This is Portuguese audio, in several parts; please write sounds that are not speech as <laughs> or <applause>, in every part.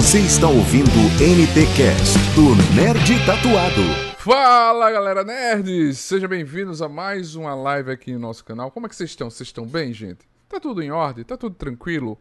Você está ouvindo o NT Cast do Nerd Tatuado. Fala galera nerds! Sejam bem-vindos a mais uma live aqui no nosso canal. Como é que vocês estão? Vocês estão bem, gente? Tá tudo em ordem? Tá tudo tranquilo?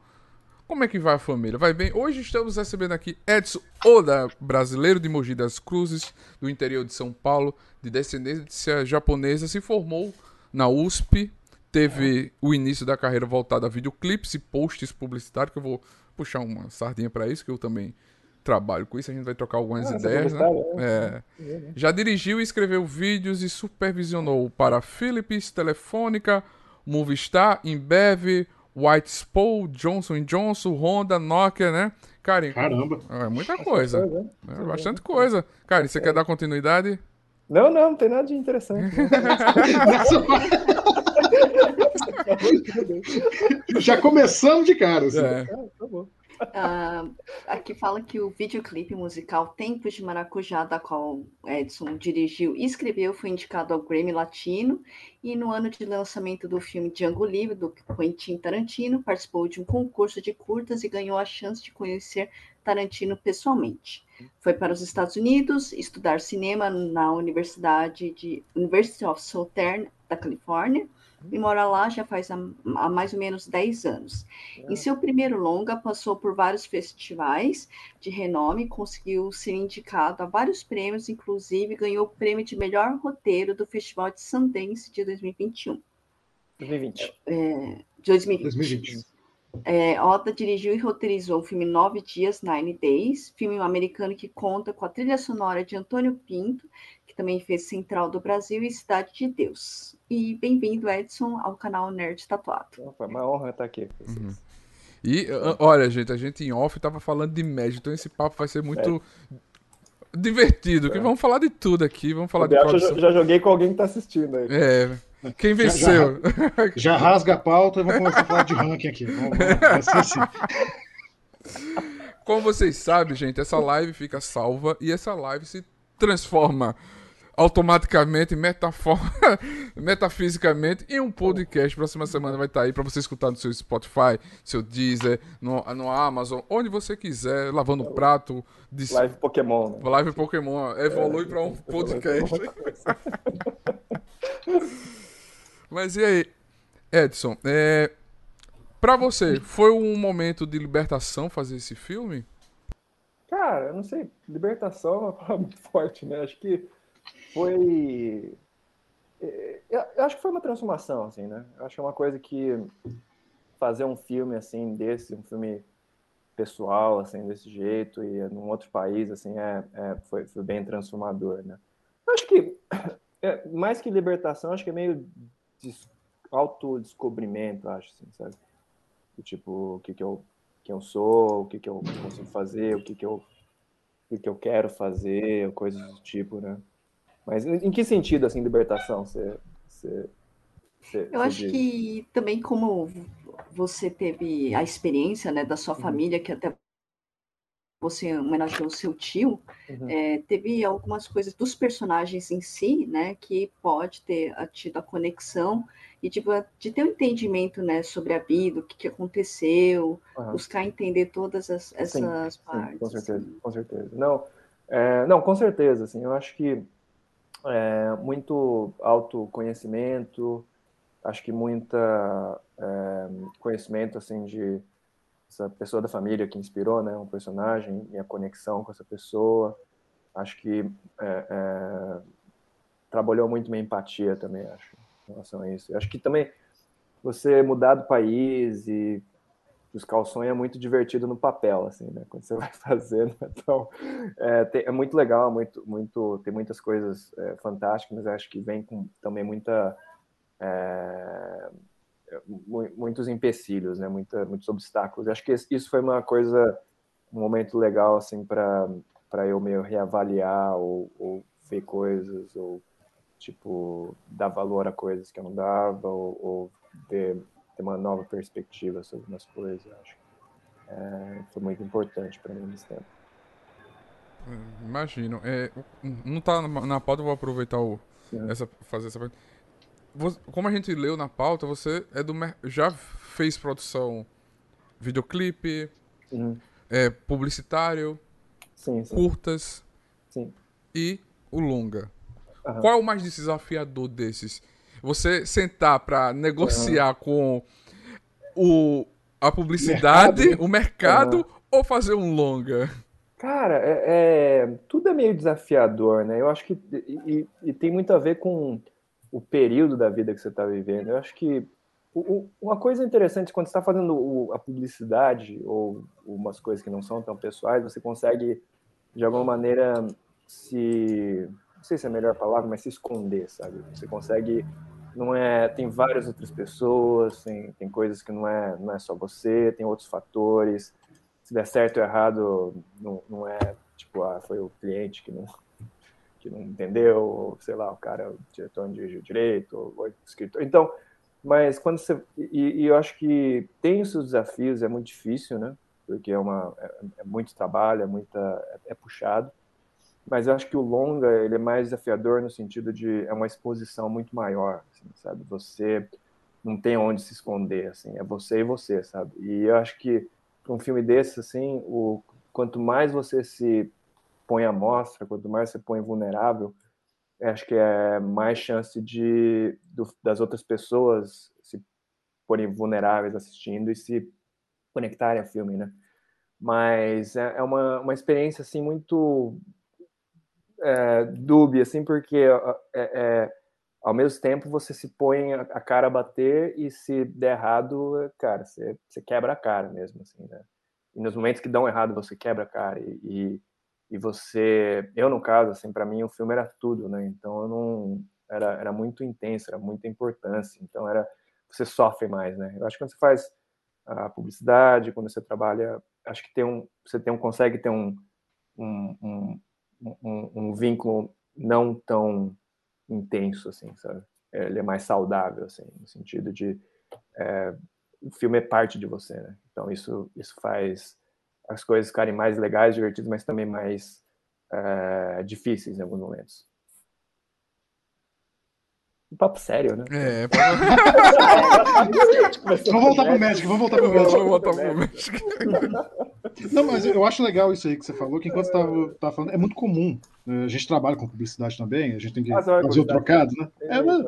Como é que vai a família? Vai bem? Hoje estamos recebendo aqui Edson Oda, brasileiro de Mogi das Cruzes, do interior de São Paulo, de descendência japonesa, se formou na USP, teve o início da carreira voltada a videoclipes e posts publicitários, que eu vou puxar uma sardinha para isso, que eu também trabalho com isso, a gente vai trocar algumas Ah, ideias, né? publicitário, É. né? Já dirigiu e escreveu vídeos e supervisionou para Philips, Telefônica, Movistar, Embev, White Spool, Johnson Johnson, Honda, Nokia, né? Karen, Caramba. é muita coisa. Coisa, né? É bastante coisa. Karen, você quer dar continuidade? Não, não, não tem nada de interessante. <laughs> <laughs> <laughs> Já começamos de cara. Assim. É. Ah, tá bom. Ah, aqui fala que o videoclipe musical Tempos de Maracujá, da qual Edson dirigiu e escreveu, foi indicado ao Grammy Latino. E no ano de lançamento do filme Django Livre, do Quentin Tarantino, participou de um concurso de curtas e ganhou a chance de conhecer Tarantino pessoalmente. Foi para os Estados Unidos estudar cinema na Universidade de University of Southern da Califórnia e mora lá já faz há, há mais ou menos 10 anos. Em seu primeiro longa, passou por vários festivais de renome, conseguiu ser indicado a vários prêmios, inclusive ganhou o prêmio de melhor roteiro do Festival de Sundance de 2021. 2020. É, de 2020. 2020. É, Oda dirigiu e roteirizou o filme Nove Dias, Nine Days, filme americano que conta com a trilha sonora de Antônio Pinto, que também fez Central do Brasil e Cidade de Deus. E bem-vindo, Edson, ao canal Nerd Tatuado. Então, Foi uma honra estar aqui. com vocês. E, ah, olha, gente, a gente em off tava falando de média, então esse papo vai ser muito divertido. Que vamos falar de tudo aqui, vamos falar de Eu já, produção. já joguei com alguém que tá assistindo aí. É. Quem venceu? <laughs> Já rasga a pauta e vamos começar a falar de ranking aqui. Vamos, vamos, assim. Como vocês sabem, gente, essa live fica salva e essa live se transforma automaticamente, metaforma, <laughs> metafisicamente em um podcast. Próxima semana vai estar aí para você escutar no seu Spotify, seu Deezer, no, no Amazon, onde você quiser, lavando o prato, de Live Pokémon, né? live Pokémon evolui para um podcast. <laughs> Mas e aí, Edson, é, para você, foi um momento de libertação fazer esse filme? Cara, eu não sei, libertação é uma palavra <laughs> muito forte, né? Acho que foi. é, Eu acho que foi uma transformação, assim, né? Eu acho que é uma coisa que fazer um filme assim desse, um filme pessoal, assim, desse jeito, e num outro país, assim, é, é- foi, foi bem transformador, né? Eu acho que, <coughs> é, mais que libertação, acho que é meio des- autodescobrimento, acho, assim, sabe? Do tipo, o que que eu, quem eu sou, o que que eu consigo fazer, o que que eu, o que que eu quero fazer, coisas do tipo, né? Mas em que sentido, assim, libertação você... você, você- Eu acho diz? que também como você teve a experiência, né, da sua Uhum. família, que até você homenageou o seu tio, Uhum. é, teve algumas coisas dos personagens em si, né, que pode ter ah, tido a conexão e tipo, de ter um entendimento, né, sobre a vida, o que, que aconteceu, Aham. buscar entender todas as- essas Sim, partes. com certeza, assim. com certeza. Não, é, não, com certeza, assim, eu acho que é, muito autoconhecimento, acho que muita é, conhecimento, assim, de essa pessoa da família que inspirou, né, um personagem e a conexão com essa pessoa, acho que é, é, trabalhou muito minha empatia também, acho, em relação a isso. Eu acho que também você mudar do país e buscar o sonho é muito divertido no papel, assim, né? Quando você <laughs> vai fazendo, então é, tem- é muito legal, muito, muito, tem muitas coisas é, fantásticas, mas acho que vem com também muita é, muitos empecilhos, né? Muita, muitos obstáculos. Acho que isso foi uma coisa, um momento legal, assim, para para eu meio reavaliar ou, ou ver coisas ou tipo dar valor a coisas que eu não dava ou, ou ver ter uma nova perspectiva sobre umas coisas, acho. É, foi muito importante para mim nesse tempo. Imagino. É, não tá na pauta, eu vou aproveitar o, essa, fazer essa pergunta. Como a gente leu na pauta, você é do já fez produção videoclipe, Uhum. é, publicitário, Sim, sim. curtas sim. e o longa. Aham. Qual é o mais desafiador desses? Você sentar para negociar com o, a publicidade, Mercado, o mercado, Aham. ou fazer um longa? Cara, é, é- tudo é meio desafiador, né? Eu acho que e- e tem muito a ver com o período da vida que você está vivendo. Eu acho que o- uma coisa interessante quando você está fazendo o- a publicidade ou umas coisas que não são tão pessoais, você consegue de alguma maneira se não sei se é a melhor palavra, mas se esconder, sabe? Você consegue não é tem várias outras pessoas, tem, tem coisas que não é não é só você, tem outros fatores se der certo ou errado, não, não é tipo, ah, foi o cliente que não, que não entendeu, sei lá, o cara, o diretor dirigiu direito, o escritor. Então, mas quando você. E, e eu acho que tem os seus desafios, é muito difícil, né? Porque é, uma, é, é muito trabalho, é, muita, é, é puxado. Mas eu acho que o longa ele é mais desafiador no sentido de é uma exposição muito maior, assim, sabe? Você não tem onde se esconder, assim, é você e você, sabe? E eu acho que um filme desse, assim, o, quanto mais você se põe à mostra, quanto mais você põe vulnerável, eu acho que é mais chance de do- das outras pessoas se porem vulneráveis assistindo e se conectarem ao filme, né? Mas é, é uma, uma experiência assim muito é, dúbia, assim, porque é, é, ao mesmo tempo você se põe a, a cara a bater e se der errado, cara, você, você quebra a cara mesmo, assim, né? E nos momentos que dão errado, você quebra a cara e, e, e você... Eu, no caso, assim, para mim o filme era tudo, né? Então eu não... Era, era muito intenso, era muita importância, então era... Você sofre mais, né? Eu acho que quando você faz a publicidade, quando você trabalha, acho que tem um, você tem um, consegue ter um, um, um, um, um vínculo não tão intenso, assim, sabe? Ele é mais saudável, assim, no sentido de é, o filme é parte de você, né? Então isso isso faz as coisas ficarem mais legais, divertidas, mas também mais é, difíceis em alguns momentos. Um papo sério, né? É, <laughs> Vamos voltar pro Magic, vamos voltar pro Magic. vou botar pro. Não, mas eu acho legal isso aí que você falou, que enquanto você estava tava falando, é muito comum. né? A gente trabalha com publicidade também, a gente tem que Ah, fazer o trocado, né? É, mas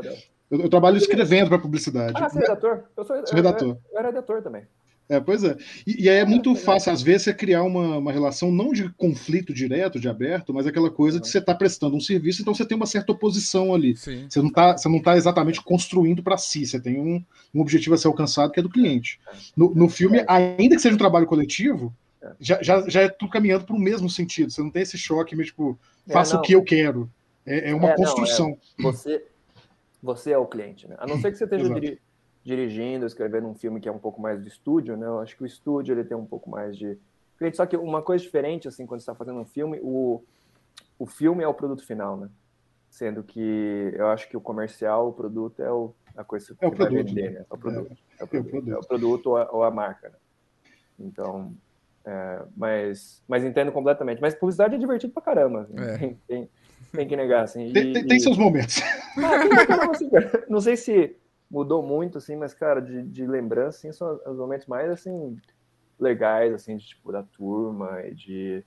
eu, eu trabalho escrevendo para publicidade. Ah, você é redator? Eu sou, Sou redator. Eu, eu era redator também. É, pois é. E, e aí é muito fácil, às vezes, você criar uma, uma relação não de conflito direto, de aberto, mas aquela coisa de você estar prestando um serviço, então você tem uma certa oposição ali. Sim. Você não está você não tá exatamente construindo para si, você tem um, um objetivo a ser alcançado que é do cliente. No, no filme, ainda que seja um trabalho coletivo, já, já, já é tudo caminhando para o mesmo sentido. Você não tem esse choque, meio tipo, É, faça não. o que eu quero. É, é uma É, não, construção. Você, você é o cliente, né? A não ser que você <laughs> esteja diri- dirigindo, escrevendo um filme que é um pouco mais de estúdio, né? Eu acho que o estúdio ele tem um pouco mais de. Só que uma coisa diferente, assim, quando você está fazendo um filme, o, o filme é o produto final, né? Sendo que eu acho que o comercial, o produto é o, a coisa que É o vai produto, vender, né? né? É o produto. É, o é o produto, produto. é o produto ou, a, ou a marca, né? Então, é, mas, mas entendo completamente. Mas publicidade é divertido pra caramba. assim. É. Tem, tem, tem que negar, assim. Tem, E- tem- tem e- seus momentos. ah. Não sei se mudou muito, assim, mas, cara, de, de lembrança, assim, são os momentos mais, assim, legais, assim, de, tipo, da turma e de...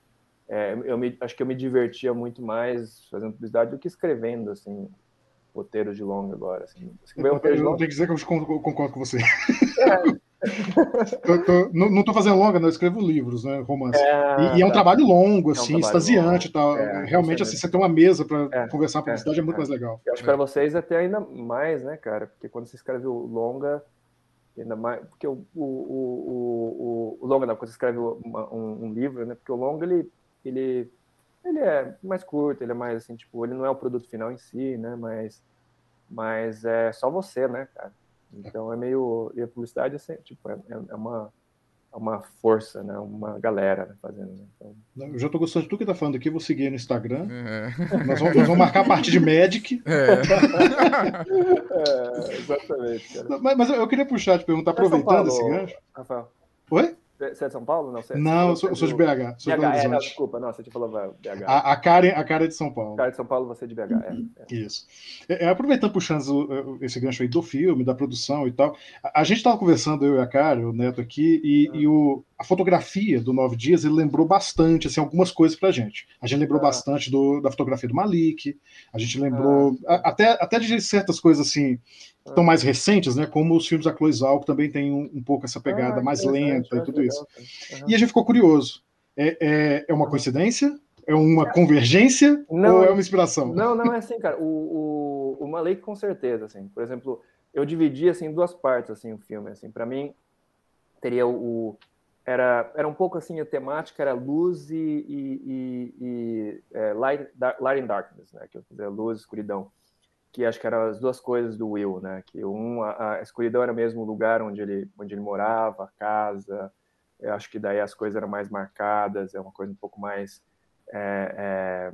é, eu me, acho que eu me divertia muito mais fazendo publicidade do que escrevendo, assim, roteiros de longa agora, assim. Escrever Eu, eu longa... tenho que dizer que eu con- concordo com você. É, <laughs> <laughs> Eu tô- não, tô fazendo longa, não, eu escrevo livros, né? Romance. E, e é um tá. trabalho longo, um assim, extasiante e tal. É, Realmente, é assim, você ter uma mesa para É, conversar publicidade é, muito é. mais legal. Eu acho que para vocês até ainda mais, né, cara? Porque quando você escreve o longa, ainda mais. Porque o, o, o, o, o longa, não, quando você escreve uma- um, um livro, né? Porque o longa, ele, ele, ele é mais curto, ele é mais assim, tipo, ele não é o produto final em si, né? Mas, mas é só você, né, cara? Então é meio. E a publicidade é, sempre, tipo, é, é uma, é uma força, né? Uma galera né, fazendo. Né? Então, Eu já tô gostando de tudo que tá falando aqui, vou seguir no Instagram. É. Nós vamos, nós vamos marcar a parte de Magic. <laughs> É. <laughs> é, exatamente, cara. Mas, mas eu queria puxar, te perguntar, é aproveitando Paulo, esse gancho. Rafael. Oi? Você é de São Paulo? Não, você, Não, eu sou, eu sou de BH, sou de BH, Belo é, não, desculpa, não, você te falou BH. A, a, cara, a cara é de São Paulo. Cara de São Paulo, você é de BH. É, é. Isso. É, é, aproveitando, puxando esse gancho aí do filme, da produção e tal, a, a gente estava conversando, eu e a Cara, o Neto aqui, e, e o, a fotografia do Nove Dias ele lembrou bastante assim, algumas coisas pra gente. A gente lembrou ah. bastante do, da fotografia do Malik, a gente lembrou ah. a, até, até de certas coisas assim que estão mais recentes, né? Como os filmes da Chloe Zhao, que também tem um, um pouco essa pegada ah, mais lenta e tudo isso. Uhum. E a gente ficou curioso. É, é, é uma coincidência? É uma convergência não, ou é uma inspiração? Não, não é assim, cara. O, o, o Malik, com certeza, assim. Por exemplo, eu dividi assim em duas partes assim o filme, assim. Para mim teria o, era, era um pouco assim a temática era luz e, e, e, é, light, light and darkness, né? Que eu fizer luz escuridão, que acho que eram as duas coisas do Will, né? Que um a, a escuridão era mesmo o lugar onde ele onde ele morava, a casa. Eu acho que daí as coisas eram mais marcadas, é uma coisa um pouco mais é, é,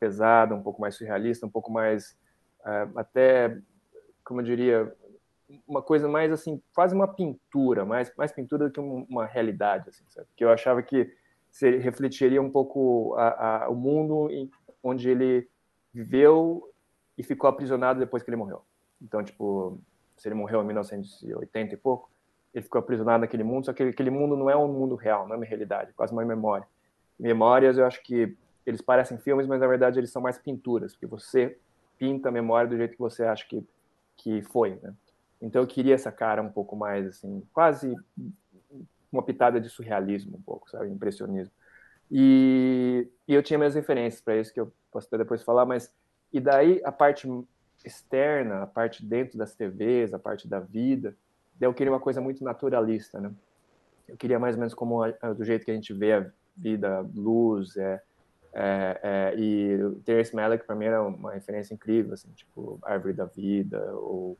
pesada, um pouco mais surrealista, um pouco mais é, até como eu diria uma coisa mais assim, quase uma pintura, mais, mais pintura do que uma realidade, assim, sabe? Que eu achava que se refletiria um pouco a, a, o mundo em, onde ele viveu e ficou aprisionado depois que ele morreu. Então, tipo, se ele morreu em 1980 e pouco, ele ficou aprisionado naquele mundo, só que aquele mundo não é um mundo real, não é uma realidade, é quase uma memória. Memórias, eu acho que eles parecem filmes, mas na verdade eles são mais pinturas, porque você pinta a memória do jeito que você acha que, que foi, né? Então eu queria essa cara um pouco mais assim, quase uma pitada de surrealismo um pouco, sabe, impressionismo. E, e eu tinha minhas referências para isso que eu posso até depois falar, mas e daí a parte externa, a parte dentro das TVs, a parte da vida, eu queria uma coisa muito naturalista, né? Eu queria mais ou menos como a, do jeito que a gente vê a vida, luz, é, é, é, e Terence Malick para mim era uma referência incrível, assim, tipo Árvore da Vida ou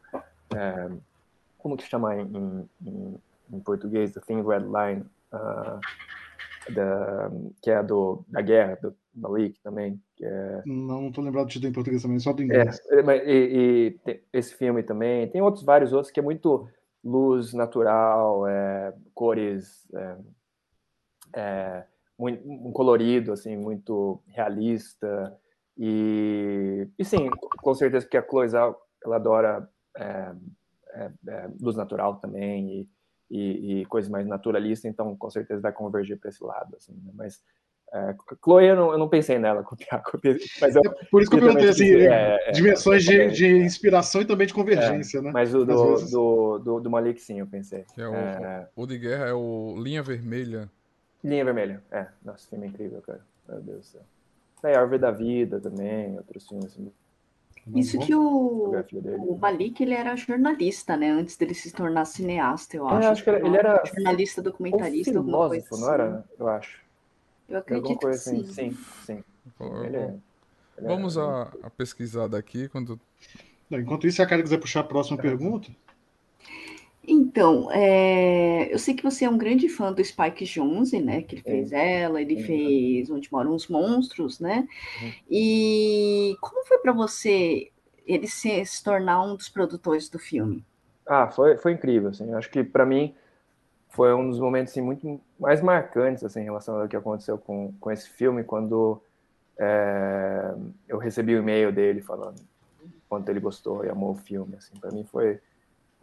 é, como que chama em, em, em, português, The Thin Red Line, uh, da, que é do, da guerra, do Malik também. É... Não estou lembrado do título em português também, só do inglês. É, e, e esse filme também, tem outros, vários outros, que é muito luz natural, é, cores, é, é, muito, um colorido, assim, muito realista, e, e sim, com certeza que a Chloe ela adora é, é, é, luz natural também e, e, e coisas mais naturalistas, então com certeza vai convergir para esse lado, assim, né? mas é, Chloe, eu não, eu não, pensei nela <laughs> copiar, mas eu, é por isso que eu perguntei assim, é, é, dimensões de, de, inspiração e também de convergência, né? Mas o do, do, do, do, Malik, sim, eu pensei. É o, o de guerra é o Linha Vermelha. Linha Vermelha, é. Nossa, filme incrível, cara. Meu Deus do céu. É, Árvore da Vida também, outros filmes assim, isso que o, o Malik ele era jornalista, né? Antes dele se tornar cineasta, eu acho. É, acho que ele era jornalista, documentarista, alguma coisa assim. não era? Eu acho. Eu acredito que assim. sim. Sim, sim. Ele é, ele Vamos a, a, pesquisar daqui quando. Enquanto isso, se a cara quiser puxar a próxima é. pergunta. Então, é, eu sei que você é um grande fã do Spike Jonze, né? Que ele fez é. ela, ele é. fez Onde Moram os Monstros, né? Uhum. E como foi para você ele se, se, tornar um dos produtores do filme? Ah, foi, foi incrível, assim. Acho que para mim foi um dos momentos assim, muito mais marcantes assim, em relação ao que aconteceu com, com esse filme, quando é, eu recebi o um e-mail dele falando quanto ele gostou e amou o filme. Assim, para mim foi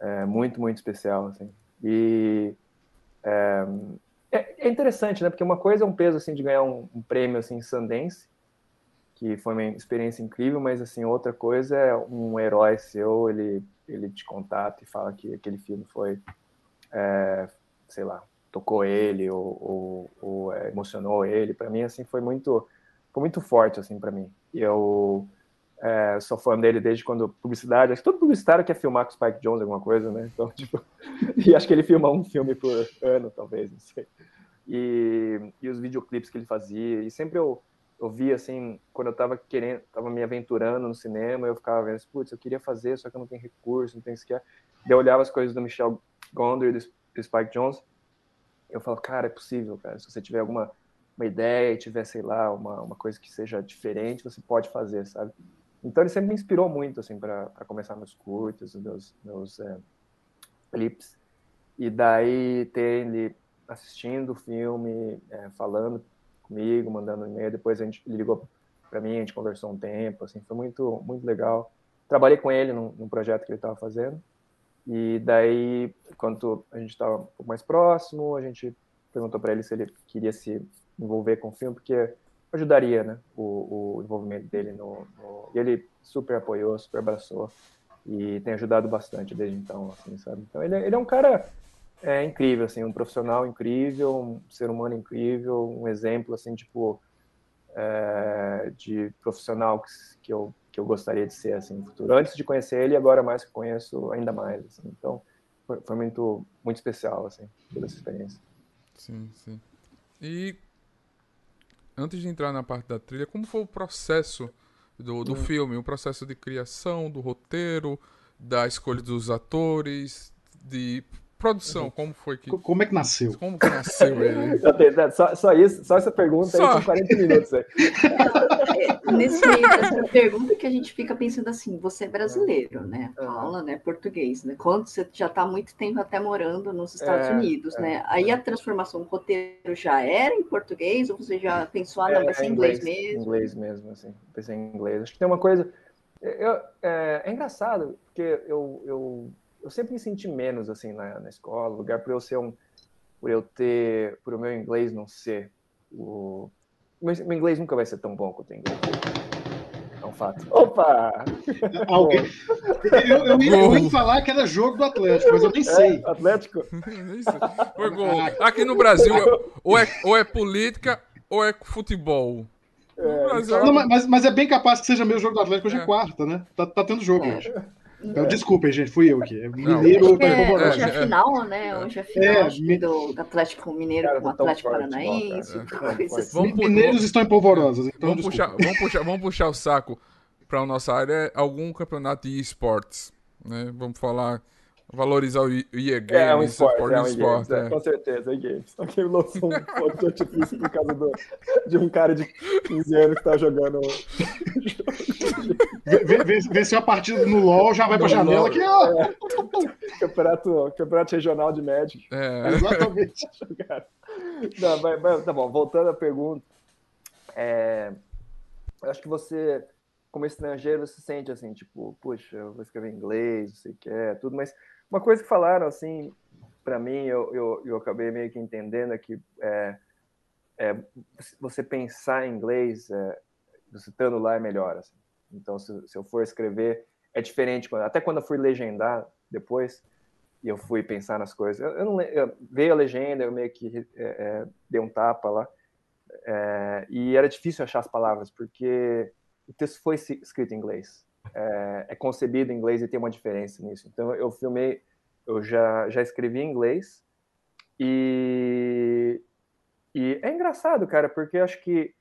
é, muito, muito especial, assim. E é, é, interessante, né? Porque uma coisa é um peso, assim, de ganhar um, um, prêmio, assim, Sundance, que foi uma experiência incrível, mas, assim, outra coisa é um herói seu, ele, ele te contata e fala que aquele filme foi, é, sei lá, tocou ele ou, ou, ou é, emocionou ele. Para mim, assim, foi muito, foi muito forte, assim, para mim. Eu é, sou fã dele desde quando publicidade. Acho que todo publicitário quer filmar com Spike Jones alguma coisa, né? Então, <laughs> tipo, e acho que ele filma um filme por ano, talvez, não sei. E, e os videoclipes que ele fazia. E sempre eu, eu assim, quando eu tava querendo, tava me aventurando no cinema, eu ficava vendo, putz, eu queria fazer, só que eu não tenho recurso, não tenho sequer. Daí eu olhava as coisas do Michel Gondry e do Spike Jones. Eu falo, cara, é possível, cara. Se você tiver alguma uma ideia e tiver, sei lá, uma, uma coisa que seja diferente, você pode fazer, sabe? Então ele sempre me inspirou muito assim para começar meus curtos, meus meus é, clips. E daí ter ele assistindo o filme, é, falando comigo, mandando e-mail, depois a gente ele ligou para mim, a gente conversou um tempo, assim, foi muito muito legal. Trabalhei com ele num, num projeto que ele estava fazendo. E daí, quando a gente estava um pouco mais próximo, a gente perguntou para ele se ele queria se envolver com o filme, porque ajudaria, né, o, o envolvimento dele no, no, ele super apoiou, super abraçou e tem ajudado bastante desde então, assim, sabe? Então ele, ele é um cara é, incrível, assim, um profissional incrível, um ser humano incrível, um exemplo, assim, tipo, é, de profissional que, que, eu, que eu gostaria de ser, assim, no futuro. Antes de conhecer ele, agora mais que conheço, ainda mais, assim. Então, foi, foi muito, muito especial, assim, toda essa experiência. Sim, sim. E antes de entrar na parte da trilha, como foi o processo do, do hum. filme? O processo de criação, do roteiro, da escolha dos atores, de produção, como foi que. Como é que nasceu? Como que nasceu ele? <laughs> só, só, isso, só essa pergunta só. aí tem 40 minutos aí. <laughs> <laughs> Nesse meio dessa pergunta que a gente fica pensando assim, você é brasileiro, né? Fala, né, português, né? Quando você já está há muito tempo até morando nos Estados é, Unidos, é, né? Aí a transformação do roteiro já era em português ou você já pensou, ah, não, é, vai ser em inglês, inglês mesmo? Inglês mesmo, assim. Pensei em inglês. Acho que tem uma coisa... Eu, é, é engraçado, porque eu, eu eu sempre me senti menos assim na, na escola, lugar por eu ser um, por eu ter, por o meu inglês não ser o, meu, meu inglês nunca vai ser tão bom quanto o inglês. É um fato. Opa! Alguém... Eu, eu, ia, eu, ia, falar que era jogo do Atlético, mas eu nem sei. É, Atlético? <laughs> Foi gol. Aqui no Brasil, ou é, ou é política ou é futebol. É, Brasil... Não, mas, mas é bem capaz que seja meu jogo do Atlético hoje é, é quarta, né? Tá, tá tendo jogo é. hoje. Então, desculpem, gente, fui eu aqui. Mineiro tá é, Hoje é final, né? Hoje é final é, do Atlético Mineiro com o Atlético Paranaense. Assim. Mineiros estão em polvorosas. Então vamos, puxar, vamos, puxar, vamos puxar o saco para a nossa área algum campeonato de esportes. Né? Vamos falar valorizar o EA Games, é, um esporte, é um esporte, é. com certeza, é games. Só que lançou um <laughs> pouco de artifício por causa do, de um cara de 15 anos que tá jogando. Venceu a partida no LoL, já vai pra janela aqui, ó. É. Campeonato, campeonato regional de Magic. É. <laughs> Exatamente. Não, mas, mas, tá bom, voltando à pergunta. É, acho que você como estrangeiro, se sente assim, tipo, puxa, eu vou escrever em inglês, não sei o que é, tudo, mas uma coisa que falaram, assim, para mim, eu, eu, eu acabei meio que entendendo é que é, é, você pensar em inglês, é, você estando lá, é melhor. Assim. Então, se, se, eu for escrever, é diferente. Até quando eu fui legendar depois, e eu fui pensar nas coisas, eu, eu não eu, veio a legenda, eu meio que é, é, dei um tapa lá, é, e era difícil achar as palavras, porque o texto foi escrito em inglês é, é, concebido em inglês e tem uma diferença nisso. Então eu filmei, eu já, já escrevi em inglês e, e é engraçado, cara, porque acho que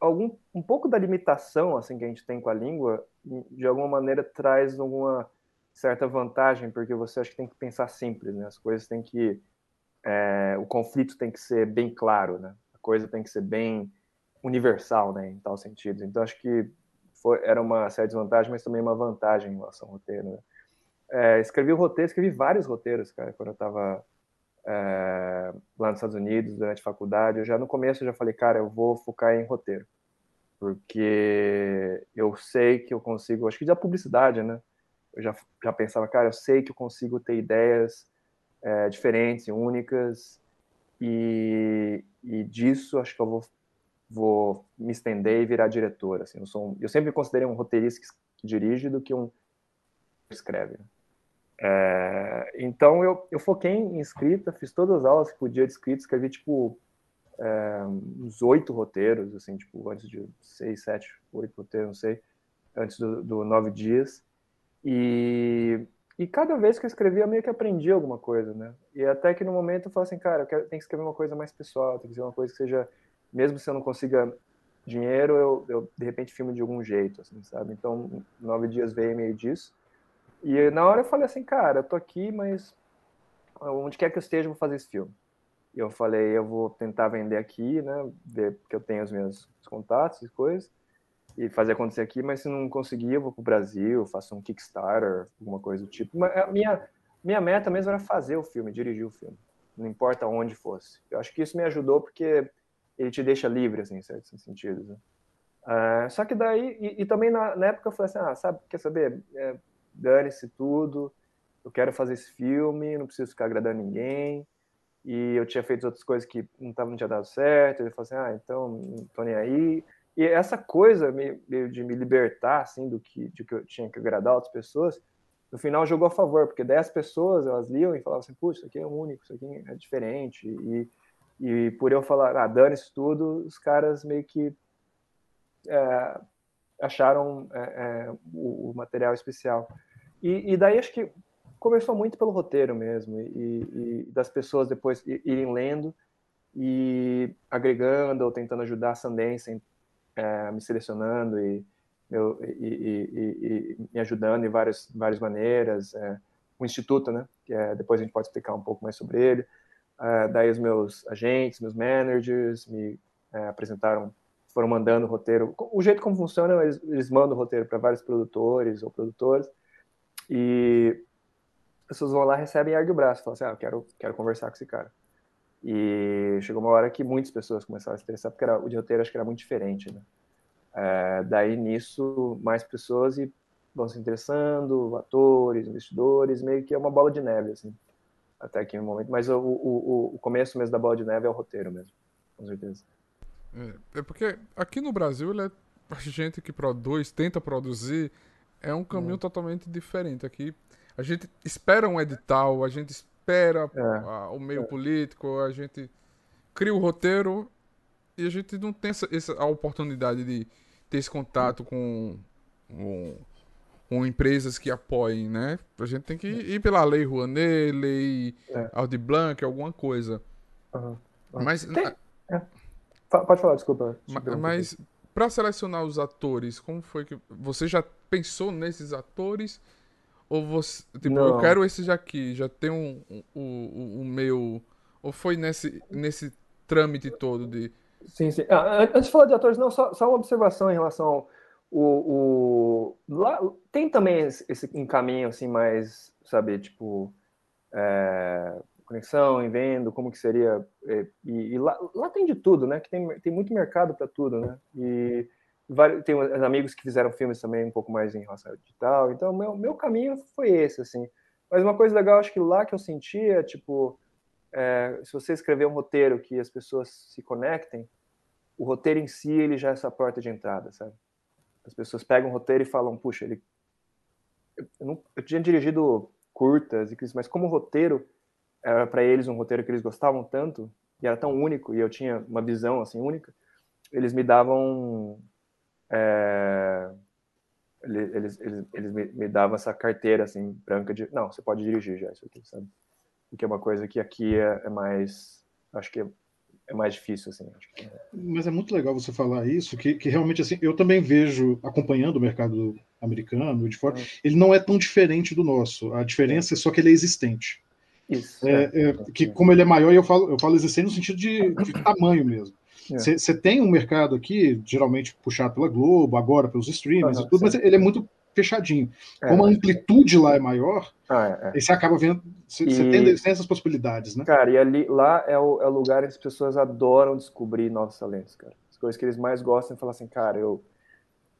algum um pouco da limitação assim que a gente tem com a língua de alguma maneira traz alguma certa vantagem porque você acha que tem que pensar simples né? As coisas têm que é, o conflito tem que ser bem claro né? A coisa tem que ser bem universal né? Em tal sentido. Então acho que foi, era uma certa desvantagem, mas também uma vantagem em relação ao roteiro. Né? É, escrevi o roteiro, escrevi vários roteiros, cara, quando eu estava é, lá nos Estados Unidos, durante a faculdade. Eu já no começo eu já falei, cara, eu vou focar em roteiro, porque eu sei que eu consigo, acho que da publicidade, né? Eu já, já pensava, cara, eu sei que eu consigo ter ideias é, diferentes, únicas, e, e disso acho que eu vou vou me estender e virar diretor. Assim, eu, sou um, eu sempre me considerei um roteirista que dirige do que um que escreve. É, então eu, eu foquei em escrita, fiz todas as aulas que podia de escrita, escrevi tipo é, uns oito roteiros, assim, tipo antes de seis, sete, oito roteiros, não sei, antes do, do nove dias. E, e cada vez que eu escrevia, eu meio que aprendi alguma coisa, né? E até que no momento eu falei assim, cara, eu quero, tenho que escrever uma coisa mais pessoal, tem que ser uma coisa que seja mesmo se eu não consiga dinheiro, eu, eu de repente filmo de algum jeito, assim, sabe? Então, nove dias veio meio disso. E na hora eu falei assim, cara, eu tô aqui, mas onde quer que eu esteja, eu vou fazer esse filme. E eu falei, eu vou tentar vender aqui, né? Ver que eu tenho os meus contatos e coisas, e fazer acontecer aqui, mas se não conseguir, eu vou pro Brasil, faço um Kickstarter, alguma coisa do tipo. Mas a minha, minha meta mesmo era fazer o filme, dirigir o filme. Não importa onde fosse. Eu acho que isso me ajudou porque ele te deixa livre, assim, em certos sentidos. Né? Uh, só que daí, e, e também na, na, época eu falei assim, ah, sabe, quer saber, é, dane-se tudo, eu quero fazer esse filme, não preciso ficar agradando ninguém, e eu tinha feito outras coisas que não, tava, não tinha dado certo. Ele falou assim: ah, então não tô nem aí. E essa coisa meio de me libertar, assim, do que, de que eu tinha que agradar outras pessoas, no final jogou a favor, porque 10 pessoas elas liam e falavam assim: puxa, isso aqui é único, isso aqui é diferente. E, e por eu falar, ah, dane isso tudo, os caras meio que é, acharam é, é, o, o, material especial. E, e, daí acho que começou muito pelo roteiro mesmo, e, e das pessoas depois irem lendo e agregando ou tentando ajudar a Sundance, é, me selecionando e, meu, e, me ajudando em várias, várias maneiras. É, o Instituto, né? Que é, depois a gente pode explicar um pouco mais sobre ele. É, daí os meus agentes, meus managers me é, apresentaram foram mandando o roteiro. O jeito como funciona, eles, eles mandam o roteiro para vários produtores ou produtoras e as pessoas vão lá, recebem e erguem o braço, falam assim, ah, eu quero, quero conversar com esse cara. E chegou uma hora que muitas pessoas começaram a se interessar, porque era, o de roteiro acho que era muito diferente, né? É, daí nisso, mais pessoas e vão se interessando, atores, investidores, meio que é uma bola de neve, assim, até aqui no momento. Mas o, o, o começo mesmo da bola de neve é o roteiro mesmo, com certeza. É, é porque aqui no Brasil, ele é, a gente que produz, tenta produzir, é um caminho hum. totalmente diferente. Aqui a gente espera um edital, a gente espera é. a, o meio é. político, a gente cria o roteiro e a gente não tem essa, essa a oportunidade de ter esse contato com, com, com, empresas que apoiem, né? A gente tem que ir pela lei Rouanet, lei é. Audi Blanc, alguma coisa. Uhum. Uhum. Mas... Tem... É. Pode falar, desculpa. Mas, mas para selecionar os atores, como foi que. Você já pensou nesses atores? Ou você. Tipo, Não. eu quero esses aqui, já tem um, um, um, um meu. Ou foi nesse, nesse trâmite todo de. Sim, sim. Ah, antes de falar de atores, não, só, só uma observação em relação. O, o, lá, tem também esse, encaminho assim mais, sabe, tipo. É, conexão, em vendo, como que seria. É, e, e lá, lá, tem de tudo, né? Que tem, tem muito mercado para tudo, né? E vários, tem amigos que fizeram filmes também um pouco mais em relação ao digital. Então, meu, meu caminho foi esse, assim. Mas uma coisa legal, acho que lá que eu sentia, tipo, é, se você escrever um roteiro que as pessoas se conectem, o roteiro em si, ele já é essa porta de entrada, sabe? As pessoas pegam o roteiro e falam, puxa, ele... Eu, não, eu tinha dirigido curtas, mas como roteiro, era para eles um roteiro que eles gostavam tanto e era tão único e eu tinha uma visão assim única eles me davam é, eles, eles, eles me, me, davam essa carteira assim branca de não você pode dirigir já isso aqui sabe? Que é uma coisa que aqui é, é mais acho que é, é mais difícil assim que... É. mas é muito legal você falar isso que, que realmente assim eu também vejo acompanhando o mercado americano de fora hum. ele não é tão diferente do nosso a diferença é só que ele é existente isso. É, é, é, que como ele é maior, eu falo, eu falo existente no sentido de, de <coughs> tamanho mesmo. Você é. tem um mercado aqui, geralmente puxado pela Globo, agora pelos streamers e tudo, mas ele é muito fechadinho. É, como a amplitude lá é maior, ah, é, você acaba vendo. Você e... tem, tem, essas possibilidades, né? Cara, e ali lá é o, é o lugar que as pessoas adoram descobrir novos talentos, cara. As coisas que eles mais gostam é falar assim, cara, eu,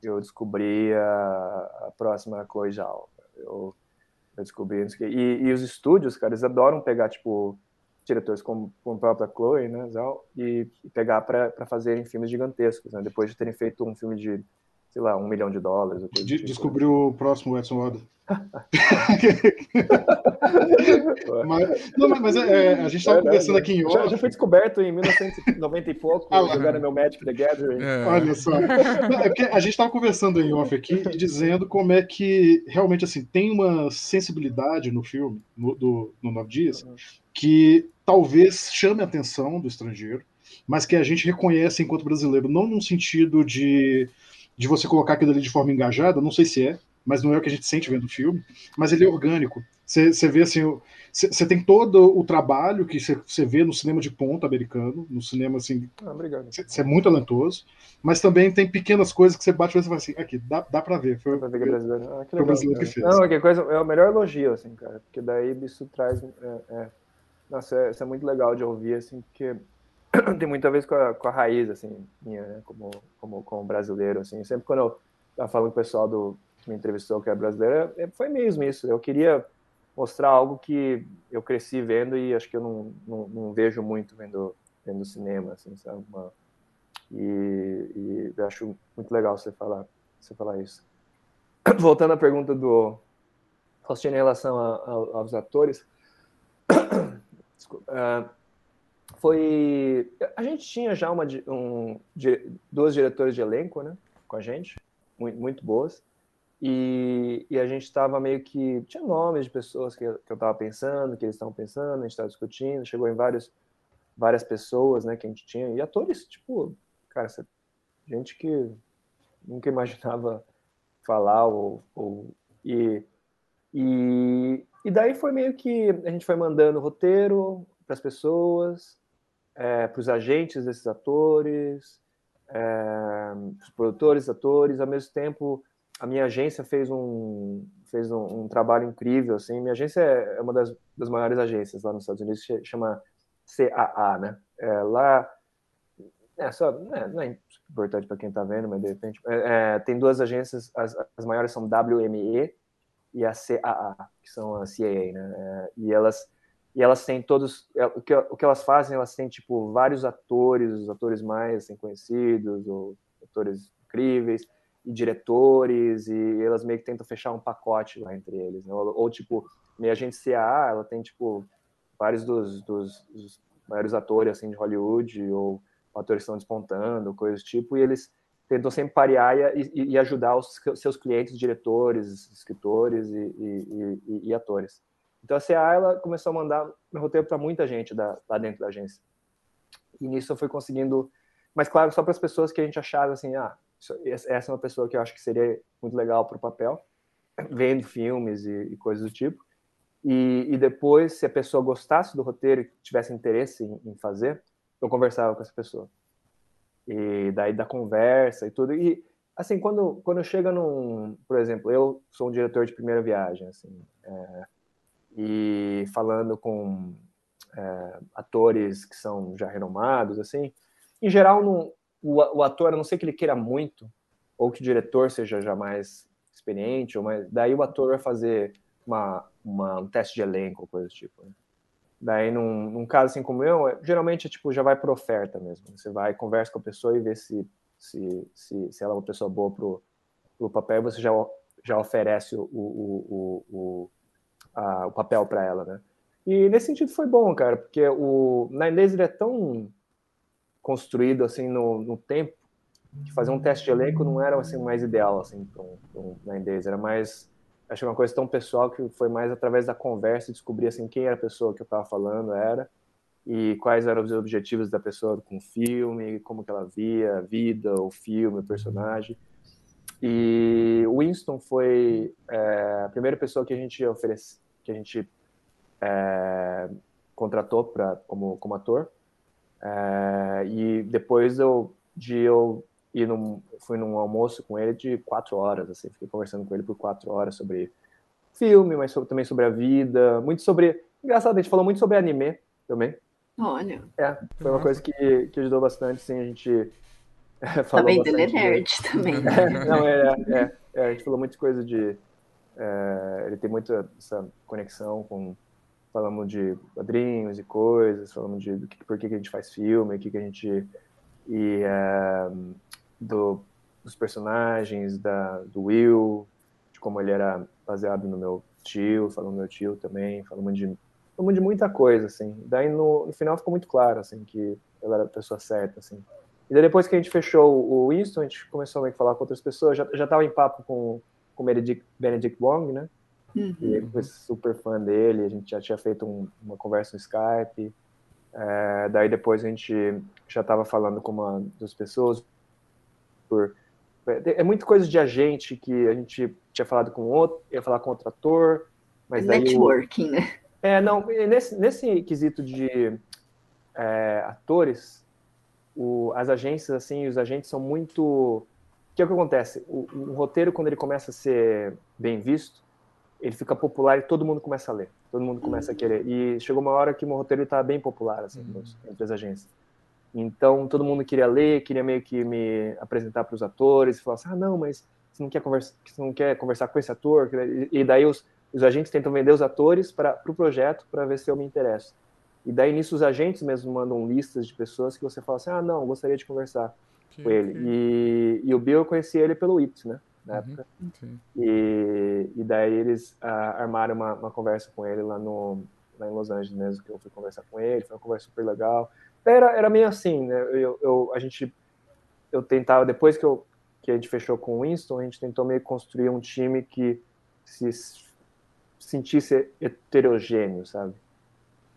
eu descobri a, a próxima coisa. Eu eu descobri isso. E, e os estúdios, cara, eles adoram pegar, tipo, diretores como, como a própria Chloe, né, e, e pegar para fazerem filmes gigantescos, né, depois de terem feito um filme de, sei lá, um milhão de dólares. De, tipo. Descobriu o próximo Edson Oda. <laughs> mas, não, mas é, a gente estava é, conversando aqui em off. Já, já, foi descoberto em 1990 e pouco, ah, jogando meu Magic the Gathering. É. Olha só. é porque a gente estava conversando em off aqui, dizendo como é que realmente assim tem uma sensibilidade no filme, no, do, no Nove Dias, uhum. que talvez chame a atenção do estrangeiro, mas que a gente reconhece enquanto brasileiro, não num sentido de, de você colocar aquilo ali de forma engajada, não sei se é, mas não é o que a gente sente vendo o filme, mas ele é orgânico. Você vê assim, você tem todo o trabalho que você vê no cinema de ponta americano, no cinema assim, você ah, é muito talentoso, mas também tem pequenas coisas que você bate e você fala assim, aqui, dá, dá pra ver. Foi, ver que é brasileiro. Ah, que legal, foi o brasileiro que fez. Não, que coisa, é o melhor elogio, assim, cara, porque daí isso traz... É, é, nossa, é, isso é muito legal de ouvir, assim, porque <clears throat> tem muita vez com a, com a raiz, assim, minha, né, como, como, como brasileiro, assim, sempre quando eu tava falando com o pessoal do, que me entrevistou, que é brasileira, é, foi mesmo isso. Eu queria mostrar algo que eu cresci vendo e acho que eu não, não, não vejo muito vendo, vendo cinema, assim, sabe? Uma, e, e, acho muito legal você falar, você falar isso. <clears throat> Voltando à pergunta do Faustino em relação a, a, aos atores, <clears throat> Desculpa, uh, foi a gente tinha já uma um, duas diretoras de elenco, né, com a gente, muito, muito boas. E, e, a gente estava meio que. Tinha nomes de pessoas que, eu estava pensando, que eles estavam pensando, a gente estava discutindo, chegou em vários, várias pessoas né, que a gente tinha, e atores, tipo, cara, gente que nunca <laughs> imaginava falar, ou, ou e, e, e daí foi meio que a gente foi mandando roteiro para as pessoas, é, para os agentes desses atores, é, os produtores, atores, ao mesmo tempo a minha agência fez um fez um, um, trabalho incrível assim. Minha agência é, é uma das, das maiores agências lá nos Estados Unidos chama CAA né? É, lá é só é, não é importante para quem está vendo mas de repente é, tem duas agências as, as, maiores são WME e a CAA que são a CAA né? E elas e elas têm todos o que, o que elas fazem elas têm tipo vários atores os atores mais assim, conhecidos ou atores incríveis e diretores, e elas meio que tentam fechar um pacote lá entre eles. Né? Ou, ou, tipo, minha agente CA, ela tem, tipo, vários dos, dos, dos, maiores atores, assim, de Hollywood, ou atores que estão despontando, coisas do tipo, e eles tentam sempre parear e, e, e ajudar os seus clientes, diretores, escritores e, e, atores. Então a CA, ela começou a mandar meu roteiro para muita gente da, lá dentro da agência. E nisso eu fui conseguindo, mas claro, só para as pessoas que a gente achava assim, ah, essa é uma pessoa que eu acho que seria muito legal para o papel, <clears throat> vendo filmes e, e coisas do tipo. E, e, depois, se a pessoa gostasse do roteiro e tivesse interesse em, em, fazer, eu conversava com essa pessoa. E daí da conversa e tudo. E assim, quando quando chega num, por exemplo, eu sou um diretor de primeira viagem, assim, é, e falando com é, atores que são já renomados, assim, em geral não, o, o ator, a não ser que ele queira muito, ou que o diretor seja já mais experiente, ou mais, daí o ator vai fazer uma, uma, um teste de elenco, coisa do tipo. Né? Daí, num, num, caso assim como eu, é, geralmente é, tipo, já vai por oferta mesmo. Você vai, conversa com a pessoa e vê se, se, se, se ela é uma pessoa boa pro, pro papel, você já, já oferece o, o, o, o, a, o papel para ela, né? E nesse sentido foi bom, cara, porque o Nine Days é tão construído assim no, no tempo que fazer um teste de elenco não era assim mais ideal assim para um, um Nine Days, era mais que uma coisa tão pessoal que foi mais através da conversa descobrir assim quem era a pessoa que eu estava falando era e quais eram os objetivos da pessoa com o filme, como que ela via a vida, o filme, o personagem. E o Winston foi é, a primeira pessoa que a gente oferece, que a gente é, contratou para como como ator. É, e depois eu, de eu ir num, fui num almoço com ele de quatro horas, assim, fiquei conversando com ele por quatro horas sobre filme, mas sobre, também sobre a vida, muito sobre, engraçado, a gente falou muito sobre anime também. Olha. É, foi uma coisa que, que ajudou bastante, sim, a gente <laughs> Também dele é nerd também. <laughs> É, não, é, é, é, a gente falou muita coisa de, é, ele tem muita essa conexão com falamos de quadrinhos e coisas, falamos de que, por que, que a gente faz filme, o que, que a gente. e é, do, dos personagens, da, do Will, de como ele era baseado no meu tio, falando do meu tio também, falamos de, falamos de muita coisa, assim. Daí no, no final ficou muito claro, assim, que ela era a pessoa certa, assim. E daí depois que a gente fechou o Winston, a gente começou a falar com outras pessoas, já, já tava em papo com, com o Benedict, Benedict Wong, né? Uhum. E ele foi super fã dele, a gente já tinha feito um, uma conversa no Skype. É, daí depois a gente já estava falando com uma das pessoas. Por, é, é muita coisa de agente que a gente tinha falado com outro, ia falar com outro ator. Mas Networking, né? É, não, nesse, nesse quesito de é, atores, o, as agências, assim, os agentes são muito. O que é o que acontece? O, o roteiro, quando ele começa a ser bem visto, ele fica popular e todo mundo começa a ler, todo mundo começa a querer. E chegou uma hora que o meu roteiro está bem popular assim, uhum. entre as agências. Então todo mundo queria ler, queria meio que me apresentar para os atores, e falar assim, ah não, mas você não quer conversar, você não quer conversar com esse ator? E daí os, os agentes tentam vender os atores para o pro projeto para ver se eu me interesso. E daí nisso os agentes mesmo mandam listas de pessoas que você fala assim, ah, não, gostaria de conversar que, com ele. Que... E, e o Bill eu conheci ele pelo It, né? Na uhum, época. E, e daí eles uh, armaram uma, uma, conversa com ele lá, no, lá em Los Angeles mesmo, que eu fui conversar com ele, foi uma conversa super legal. Era, era meio assim, né? Eu, eu, a gente, eu tentava, depois que, eu, que a gente fechou com o Winston, a gente tentou meio construir um time que se sentisse heterogêneo, sabe?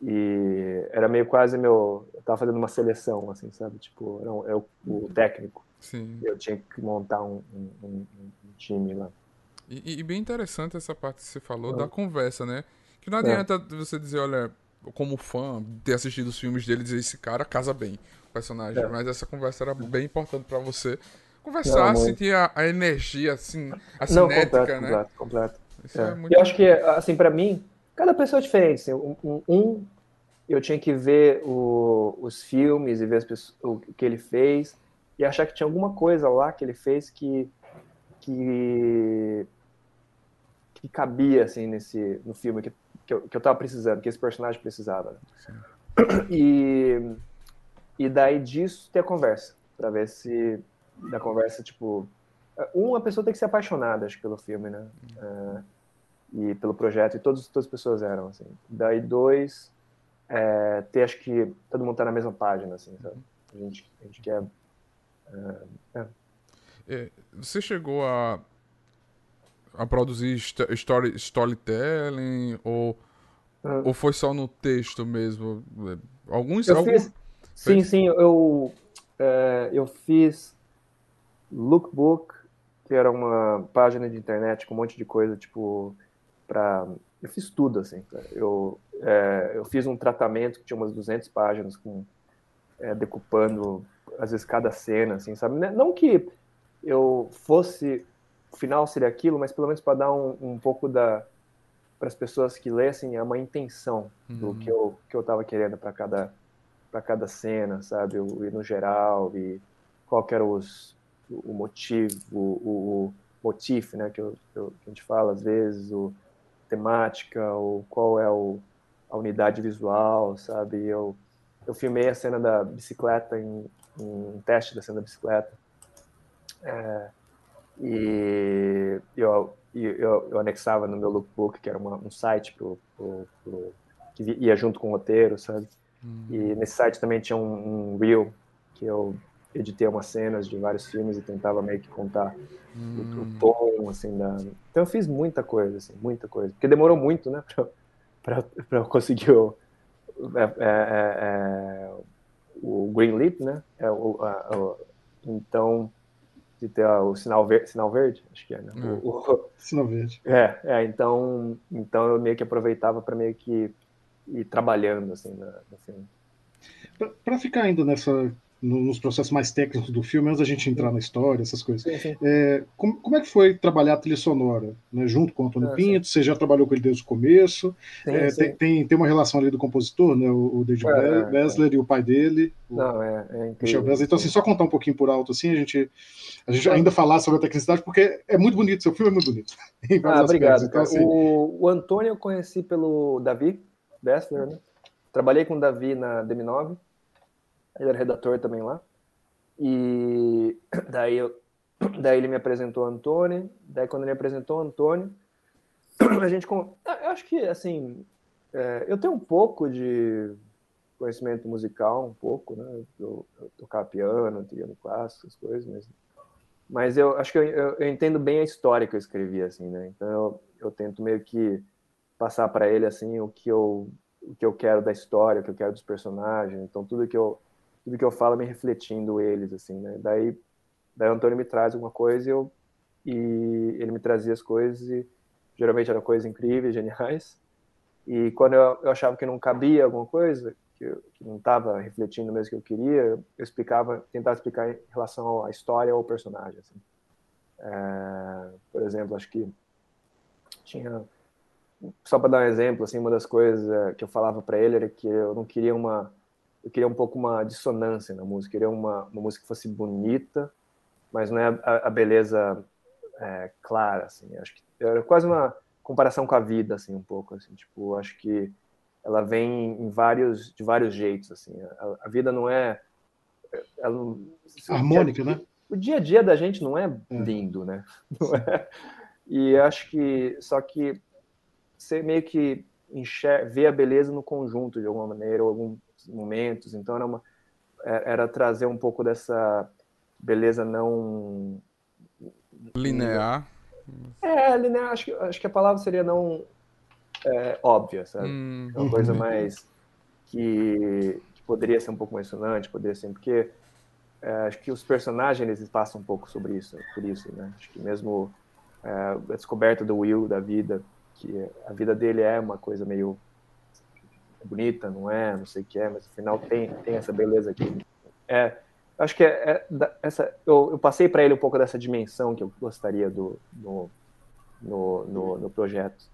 E era meio quase meu. Eu tava fazendo uma seleção, assim, sabe? Tipo, era eu, o técnico. Sim. Eu tinha que montar um, um, um, um time lá. E, e, bem interessante essa parte que você falou da conversa, né? Que não adianta é. você dizer, olha, como fã, ter assistido os filmes dele e dizer esse cara casa bem o personagem. É. Mas essa conversa era bem importante para você conversar, não, sentir a, a, energia, assim, a não, cinética, completo, né? Completo, completo. Isso é. é muito... Eu acho que, assim, para mim, cada pessoa é diferente. Assim, um, um, eu tinha que ver o, os filmes e ver pessoas, o que ele fez e achar que tinha alguma coisa lá que ele fez que que, que cabia assim nesse no filme que, que, eu, que eu tava precisando, que esse personagem precisava. Né? E e daí disso ter a conversa para ver se da conversa tipo uma pessoa tem que ser apaixonada acho pelo filme, né? Uh, e pelo projeto, e todos, todas as pessoas eram, assim. Daí, dois, é, ter, acho que todo mundo tá na mesma página, assim, sabe? A gente, a gente quer... É, é. Você chegou a, a produzir story, storytelling, ou, uhum. ou foi só no texto mesmo? Alguns... Eu fiz, sim, sim, eu, é, eu fiz lookbook, que era uma página de internet com um monte de coisa, tipo para eu fiz tudo assim. Eu é, eu fiz um tratamento que tinha umas 200 páginas com é, decupando às vezes cada cena, assim, sabe? Né, não que eu fosse o final seria aquilo, mas pelo menos para dar um, um, pouco da para as pessoas que lessem é uma intenção uhum. do que eu que eu estava querendo para cada para cada cena, sabe? E no geral e qual era os o motivo, o, o, o motif, né? Que, eu, que, eu, que a gente fala às vezes o temática, ou qual é o, a unidade visual, sabe? Eu, eu filmei a cena da bicicleta, em, em um teste da cena da bicicleta. É, e eu, eu, eu, anexava no meu lookbook, que era uma, um site pro, pro, pro, que ia junto com o roteiro, sabe? Hum. E nesse site também tinha um, um reel que eu editei umas cenas de vários filmes e tentava meio que contar hum. o, o, tom, assim, da... Então eu fiz muita coisa, assim, muita coisa. Porque demorou muito, né, <laughs> pra, pra, eu conseguir o, é, é, é, é o Green Leap, né, é, o, a, o, então, de ter o sinal, ver, sinal verde, acho que é, né? Hum. O, sinal verde. <laughs> É, é, então, então eu meio que aproveitava para meio que ir trabalhando, assim, no filme. Para ficar ainda nessa nos processos mais técnicos do filme, antes da gente entrar na história, essas coisas. É, como, como, é que foi trabalhar a trilha sonora? Né, junto com o Antônio ah, Pinto, sim. você já trabalhou com ele desde o começo. É. Tem, tem, tem, uma relação ali do compositor, né, o, o David é, Bessler é. e o pai dele, o Não, é, é Michel Bessler. Então, assim, só contar um pouquinho por alto, assim, a gente, a gente ainda falar sobre a tecnicidade, porque é muito bonito, seu filme é muito bonito. <laughs> ah, obrigado. Então, assim... o, o Antônio eu conheci pelo Davi Bessler, né? Trabalhei com o Davi na DM9, ele era redator também lá. E <clears throat> daí, eu, <clears throat> daí ele me apresentou o Antônio. Daí, quando ele me apresentou o Antônio, <clears throat> a gente. Eu acho que, assim, é, eu tenho um pouco de conhecimento musical, um pouco, né? Eu, eu tocava piano, piano clássico, essas coisas, mas. Mas eu acho que eu, eu, eu, entendo bem a história que eu escrevi, assim, né? Então eu, eu tento meio que passar para ele, assim, o que eu o que eu quero da história, o que eu quero dos personagens. Então tudo que eu tudo que eu falo me refletindo eles, assim, né? Daí, daí o Antônio me traz alguma coisa e, eu, e ele me trazia as coisas e geralmente eram coisas incríveis, <laughs> geniais. E quando eu, eu achava que não cabia alguma coisa, que, eu, que não estava refletindo mesmo que eu queria, eu explicava, tentava explicar em relação à história ou ao personagem, assim. É, por exemplo, acho que tinha só para dar um exemplo, assim, uma das coisas é, que eu falava para ele era que eu não queria uma eu queria um pouco uma dissonância na música, eu queria uma, uma música que fosse bonita, mas não é a, a beleza é, clara, assim. Acho que era quase uma comparação com a vida, assim, um pouco, assim, tipo, acho que ela vem em vários, de vários jeitos, assim, a, a vida não é... Ela, Harmônica, né? O dia a dia da gente não é, é. lindo, né? <laughs> Não é. E acho que, só que você meio que enxerga, vê a beleza no conjunto, de alguma maneira, ou alguns momentos, então era, uma, é, era trazer um pouco dessa beleza não... Linear. É, linear, acho que, acho que a palavra seria não é, óbvia, sabe? Hum, uma coisa mais que, que, poderia ser um pouco mais sonante, poderia ser, porque é, acho que os personagens eles passam um pouco sobre isso, por isso, né? Acho que mesmo é, a descoberta do Will, da vida, que a vida dele é uma coisa meio bonita, não é, não sei o que é, mas afinal tem, tem essa beleza aqui. É, acho que é, é essa, eu, eu passei para ele um pouco dessa dimensão que eu gostaria do, no, no, no, no projeto.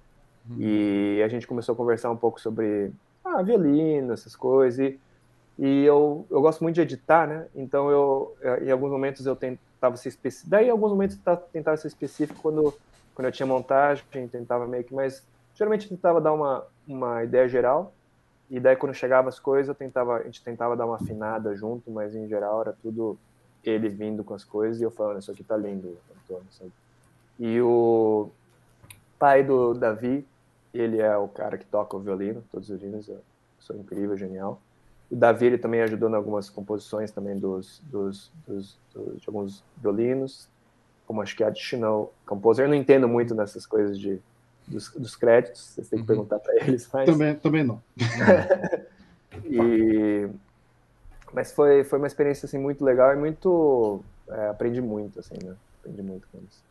Uhum. E a gente começou a conversar um pouco sobre ah, violino, essas coisas. E, e eu, eu gosto muito de editar, né? Então, eu, em alguns momentos eu tentava ser específico. Daí, em alguns momentos eu tentava ser específico quando, quando eu tinha montagem, tentava meio que. Mas geralmente tentava dar uma, uma ideia geral. E daí, quando chegava as coisas, tentava, a gente tentava dar uma afinada junto, mas em geral era tudo ele vindo com as coisas e eu falando: Isso aqui tá lindo, Antônio. Sabe? E o pai do Davi, ele é o cara que toca o violino, todos os eu sou incrível, genial. O Davi ele também ajudou em algumas composições também dos, dos, dos, dos de alguns violinos, como acho que é additional composer. Eu não entendo muito nessas coisas de dos, dos créditos, vocês têm que uhum. perguntar para eles. Mas... Também, também não. <laughs> e mas foi foi uma experiência assim muito legal e muito é, aprendi muito assim, né? Aprendi muito com isso.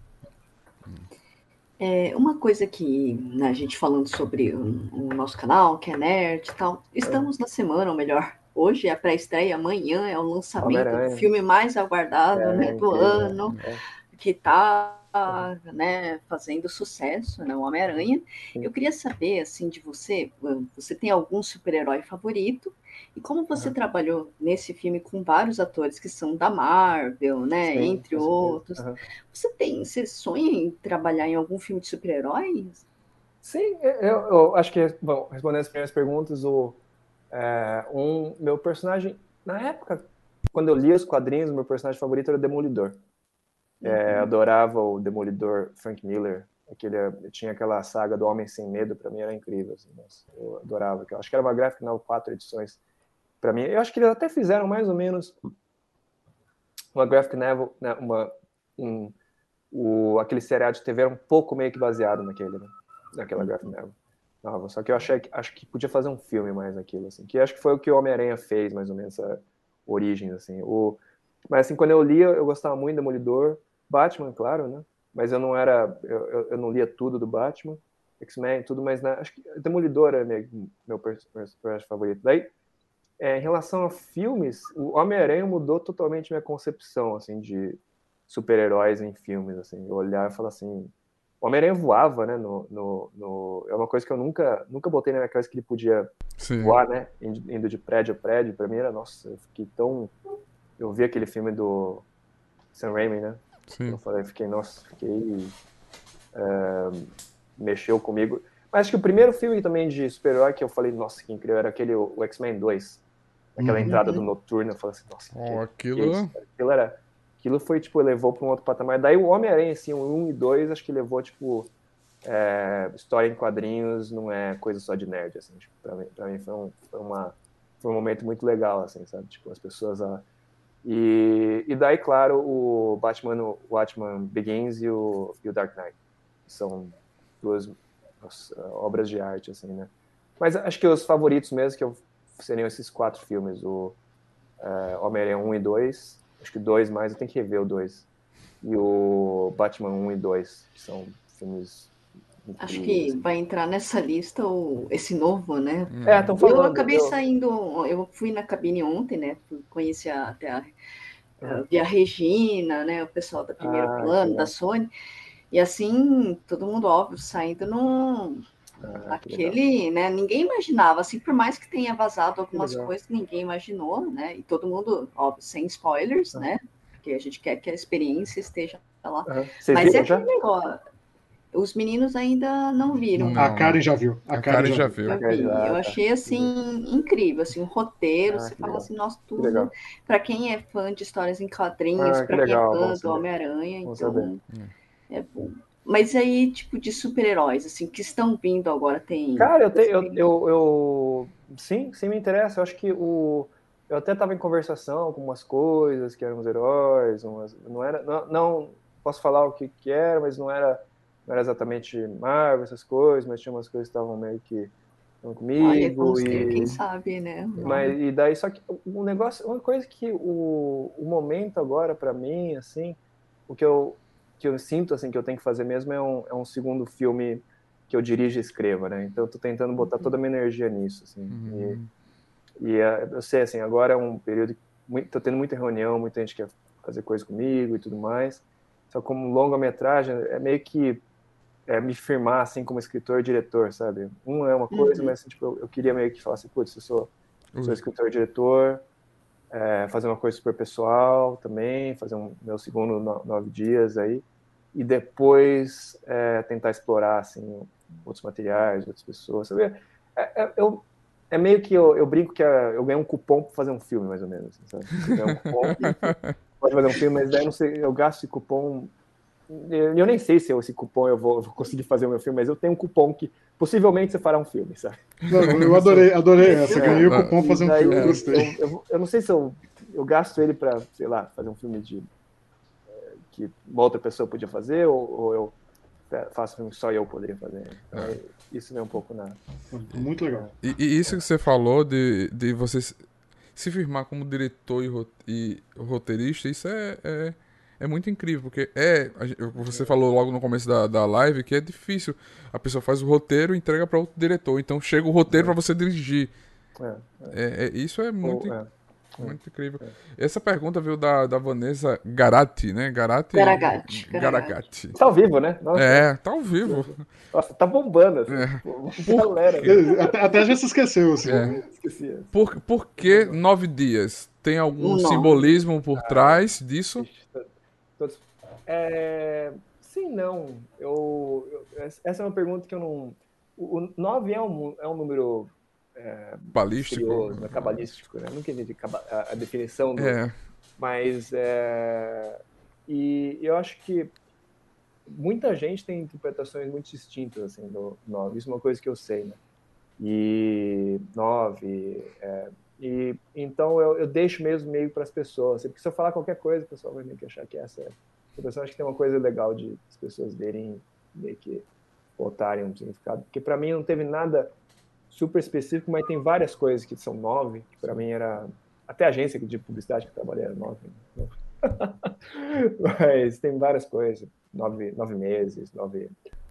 É, uma coisa que né, a gente falando sobre o, o, nosso canal, que é Nerd e tal, estamos na semana, ou melhor, hoje é a pré-estreia, amanhã é o lançamento do filme mais aguardado é, né, do ano, é. que está né, fazendo sucesso, né, o Homem-Aranha. Eu queria saber, assim, de você, você tem algum super-herói favorito? E como você trabalhou nesse filme com vários atores que são da Marvel, né, Sim, entre outros, uhum. você tem, você sonha em trabalhar em algum filme de super-heróis? Sim, eu, eu, acho que, bom, respondendo as primeiras perguntas, o, é, um, meu personagem, na época, quando eu li os quadrinhos, meu personagem favorito era o Demolidor. É, uhum. adorava o Demolidor Frank Miller. Aquele, tinha aquela saga do Homem Sem Medo, para mim era incrível. Assim, eu adorava. Acho que era uma gráfica não quatro edições. Para mim, eu acho que eles até fizeram mais ou menos uma graphic novel, né, uma, um, o, aquele seriado de TV era um pouco meio que baseado naquele, né, naquela graphic novel. Nova. Só que eu achei, acho que podia fazer um filme mais naquilo, assim, que acho que foi o que o Homem-Aranha fez, mais ou menos, essa origem, assim. O, mas, assim, quando eu lia, eu gostava muito do Demolidor, Batman, claro, né? Mas eu não era, eu, eu não lia tudo do Batman, X-Men, tudo, mas né, acho que Demolidor é meu, meu personagem favorito. Daí, é, em relação a filmes, o Homem-Aranha mudou totalmente minha concepção, assim, de super-heróis em filmes, assim. Eu olhar e falar assim, o Homem-Aranha voava, né? No, no, no, É uma coisa que eu nunca, nunca botei na minha cabeça que ele podia Sim. voar, né? Indo de prédio a prédio. Pra mim era, nossa, eu fiquei tão. Eu vi aquele filme do Sam Raimi, né? Sim. Eu falei, fiquei, nossa, fiquei. É, mexeu comigo. Mas acho que o primeiro filme também de super-herói que eu falei, nossa, que incrível, era aquele, o X-Men 2. Aquela uhum. entrada do Noturno, eu falei assim, nossa, oh, que, aquilo... Que aquilo era. Aquilo foi, tipo, levou para um outro patamar. Daí o Homem-Aranha, assim, o 1 e 2, acho que levou, tipo, é, história em quadrinhos não é coisa só de nerd, assim, tipo, pra mim, pra mim foi, um, foi, uma, foi um momento muito legal, assim, sabe, tipo, as pessoas, a, e, e daí, claro, o Batman, o Batman Begins e o, e o Dark Knight. São duas nossa, obras de arte, assim, né? Mas acho que os favoritos mesmo que eu, seriam esses quatro filmes, o uh, Homem-Aranha 1 e 2, acho que dois mais, eu tenho que rever o 2. E o Batman 1 e 2, que são filmes Acho que vai entrar nessa lista o, esse novo, né? É, estão falando. Eu acabei eu... saindo, eu fui na cabine ontem, né? Conheci até a, a, a Regina, né? O pessoal da primeiro ah, plano, da Sony. E assim, todo mundo, óbvio, saindo num. Ah, aquele, né? Ninguém imaginava, assim, por mais que tenha vazado algumas coisas, ninguém imaginou, né? E todo mundo, óbvio, sem spoilers, ah. né? Porque a gente quer que a experiência esteja lá. Mas é aquele negócio Os meninos ainda não viram. Não. A Karen já viu. A, a Karen, Karen, já viu. Eu, vi. eu achei assim incrível, assim, o roteiro. Ah, você fala legal. assim, nossa, tudo. Para quem é fã de histórias em quadrinhos, ah, para quem é fã do Homem-Aranha, então é bom. Mas aí, tipo, de super-heróis, assim, que estão vindo agora, tem. Cara, eu, te, eu, eu, eu, Sim, sim, me interessa. Eu acho que o. Eu até estava em conversação com umas coisas que eram os heróis, umas... não era. Não, não posso falar o que, que era, mas não era não era exatamente Marvel, essas coisas, mas tinha umas coisas que estavam meio que comigo. Olha, e... quem sabe, né? Mas, e daí, só que o negócio, uma coisa que o, o momento agora, para mim, assim, o que eu, que eu sinto, assim, que eu tenho que fazer mesmo é um, é um segundo filme que eu dirijo e escreva, né? Então eu tô tentando botar uhum. toda a minha energia nisso, assim. Uhum. E, e é, eu sei, assim, agora é um período muito, tô tendo muita reunião, muita gente quer fazer coisa comigo e tudo mais. Só como longa-metragem, é meio que é, me firmar assim como escritor diretor, sabe? Um é uma coisa, uhum. mas assim, tipo, eu, eu, queria meio que falar assim, putz, eu sou, uhum. sou escritor diretor, é, fazer uma coisa super pessoal também, fazer um meu segundo no, nove dias aí, e depois é, tentar explorar assim outros materiais, outras pessoas, sabe? É, é eu, é meio que eu, eu brinco que eu ganhei um cupom para fazer um filme, mais ou menos. Assim, sabe? Um cupom, <laughs> pode fazer um filme, mas daí não sei, eu gasto esse cupom eu nem sei se eu, esse cupom eu vou, vou, conseguir fazer o meu filme, mas eu tenho um cupom que possivelmente você fará um filme, sabe? Não, eu adorei, adorei essa. Ganhei o cupom fazer um filme, gostei. Eu, eu, eu, não sei se eu, eu gasto ele para, sei lá, fazer um filme de eh, que uma outra pessoa podia fazer, ou, ou eu faço um filme que só eu poderia fazer. É. Isso vem um pouco na. Muito legal. E, e, isso que você falou de, de você se firmar como diretor e, roteirista, isso é, é é muito incrível, porque é. Você falou logo no começo da, da live que é difícil. A pessoa faz o roteiro e entrega para outro diretor. Então chega o roteiro é. para você dirigir. É, é. é, é isso é muito, é, muito incrível. Essa pergunta veio da, da Vanessa Garati, né? Garati. Garagati. Garagati. Tá ao vivo, né? Nossa. É, tá ao vivo. Nossa, tá bombando. Assim. É. Por... Até, até já se esqueceu, assim. É. Esqueci. Por, por que nove dias? Tem algum simbolismo por ah, trás disso? Todos... É... Sim, não. Eu, eu, essa é uma pergunta que eu não. O 9 é um, é um número. É, Balístico. Né? Cabalístico, né? Nunca entendi a, a definição do. É. Mas. É... E eu acho que muita gente tem interpretações muito distintas assim, do 9. Isso é uma coisa que eu sei, né? E 9. É, e então eu, eu deixo mesmo meio para as pessoas. Porque se eu falar qualquer coisa, o pessoal vai meio que achar que essa é. O pessoal acha que tem uma coisa legal de as pessoas verem, meio que botarem um significado. Porque para mim não teve nada super específico, mas tem várias coisas que são nove, que para mim era. Até a agência de publicidade que eu trabalhei era nove. Né? <laughs> mas tem várias coisas. Nove, nove meses, nove.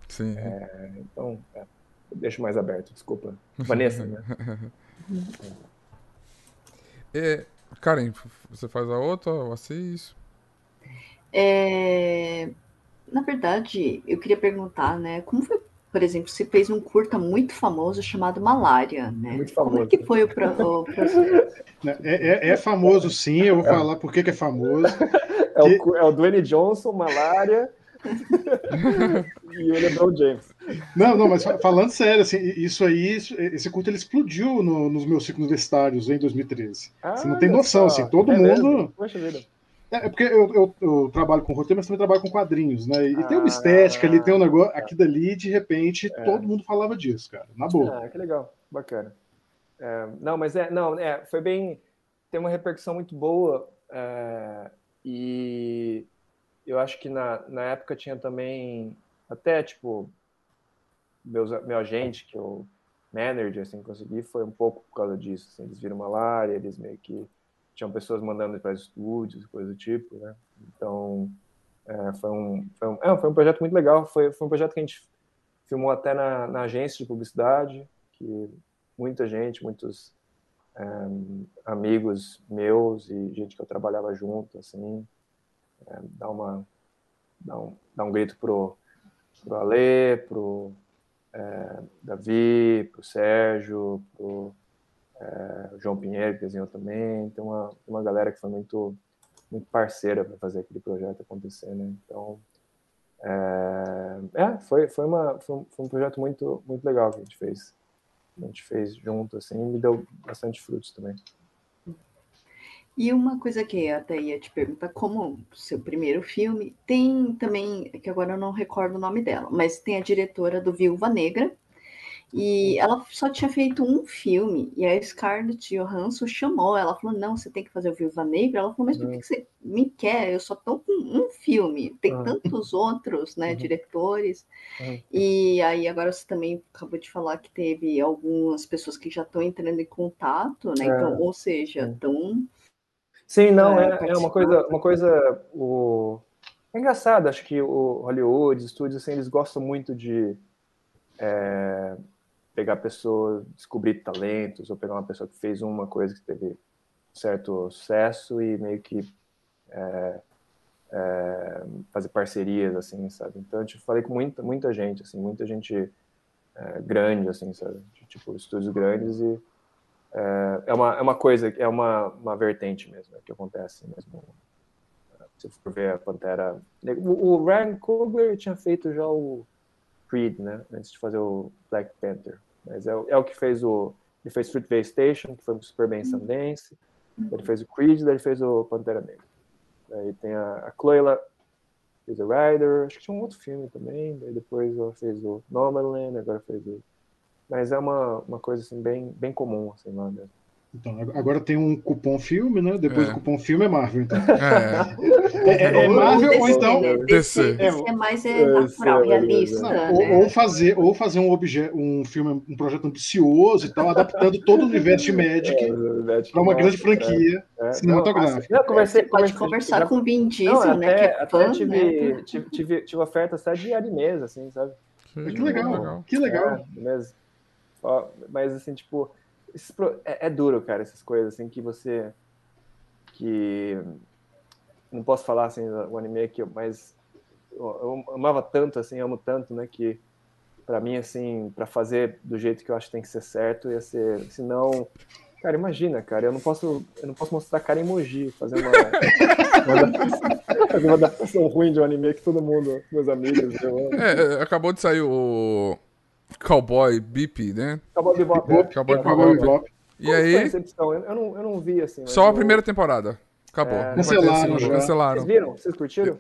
Sim. É, então, é, deixo mais aberto, desculpa. Vanessa, né? <laughs> É, Karen, você faz a outra, o Assis? É, na verdade, eu queria perguntar, né? Como foi, por exemplo, você fez um curta muito famoso chamado Malária, né? Muito famoso. Como é que foi o, pro, o processo? É, é, é, famoso, sim. Eu vou é. falar por que, que é famoso. <laughs> É, o, é o Dwayne Johnson, Malária. E o LeBron James. Não, não, mas falando sério, assim, isso aí, esse culto ele explodiu no, nos meus ciclos universitários em 2013. Ah, Você não tem noção, só. assim, todo é mundo. Poxa vida. É, é porque eu, eu, eu, trabalho com roteiro, mas também trabalho com quadrinhos, né? E ah, tem uma estética ali, tem um negócio. Aqui dali, de repente, é. todo mundo falava disso, cara. Na boa. Ah, que legal, bacana. É, não, mas é, não, é, foi bem. Tem uma repercussão muito boa. É, e eu acho que na, na época tinha também, até tipo, meus, meu agente, que eu, manager, assim, consegui, foi um pouco por causa disso, assim, eles viram malária, eles meio que tinham pessoas mandando para estúdios, coisa do tipo, né, então é, foi, um, foi, um, é, foi um projeto muito legal, foi, foi um projeto que a gente filmou até na, na agência de publicidade, que muita gente, muitos é, amigos meus e gente que eu trabalhava junto, assim, é, dar uma dar um, dar um grito pro pro Ale, pro é, Davi, pro Sérgio, pro é, João Pinheiro que desenhou também, tem uma uma galera que foi muito muito parceira para fazer aquele projeto acontecer, né? Então É, é foi, foi, uma, foi, um, foi um projeto muito, muito legal que a gente fez. A gente fez junto, assim, e deu bastante frutos também. E uma coisa que eu até ia te perguntar, como seu primeiro filme, tem também, que agora eu não recordo o nome dela, mas tem a diretora do Viúva Negra, e ela só tinha feito um filme, e a Scarlett Johansson chamou, ela falou, não, você tem que fazer o Viúva Negra. Ela falou, mas por que você me quer? Eu só tô com um filme, tem uhum. tantos outros, né, uhum. diretores. Uhum. E aí agora você também acabou de falar que teve algumas pessoas que já estão entrando em contato, né, então, é. ou seja, estão... Sim, não, é, é, é uma coisa, uma coisa, o... É engraçado, acho que o Hollywood, os estúdios, assim, eles gostam muito de... É pegar pessoas, descobrir talentos, ou pegar uma pessoa que fez uma coisa que teve certo sucesso e meio que é, é, fazer parcerias, assim, sabe? Então, eu falei com muita, muita gente, assim, muita gente é, grande, assim, sabe? Tipo, estúdios grandes e é, é, uma, é uma coisa, é uma, uma vertente mesmo, né, que acontece mesmo. Se for ver a Pantera... O, o Ryan Coogler tinha feito já o Creed, né? Antes de fazer o Black Panther. Mas é, é o que fez o. Ele fez Fruitvale Station, que foi super bem Sundance. Ele fez o Creed, daí ele fez o Pantera Negra. Aí tem a, a Chloe, fez o Rider, acho que tinha um outro filme também. Daí depois ela fez o Nomadland, agora fez o. Mas é uma, uma coisa assim, bem, bem comum assim, lá mesmo. Então, agora tem um cupom filme, né? Depois é. do cupom filme é Marvel, então. É, é, é, é Marvel ou então. DC, DC é mais é natural, realista. Não, né? ou, ou, fazer, ou fazer um, objeto, um filme, um projeto ambicioso e tal, adaptando todo o universo de Magic <laughs> para uma grande franquia cinematográfica. Não, conversei, Você pode conversar já, com o Vin Diesel, não, né? Até, até fã, tive, né? tive, tive, tive ofertas até de animes, assim, sabe? Que legal, que legal. Mas, mas assim, tipo é, é, duro, cara, essas coisas assim que você. que. Não posso falar assim o anime aqui, mas eu, amava tanto, assim, amo tanto, né, que para mim, assim, para fazer do jeito que eu acho que tem que ser certo, ia ser. Senão. Cara, imagina, cara, eu não posso, eu não posso mostrar cara emoji, fazer uma, <laughs> uma, uma adaptação ruim de um anime que todo mundo, meus amigos, eu amo. É, acabou de sair o Cowboy Bip, né? Cowboy Bebop. É. Cowboy, Cowboy Bebop. E aí? Eu não, eu não vi assim. Só a primeira temporada. Acabou. É... Cancelaram já. Cancelaram. Vocês viram? Vocês curtiram?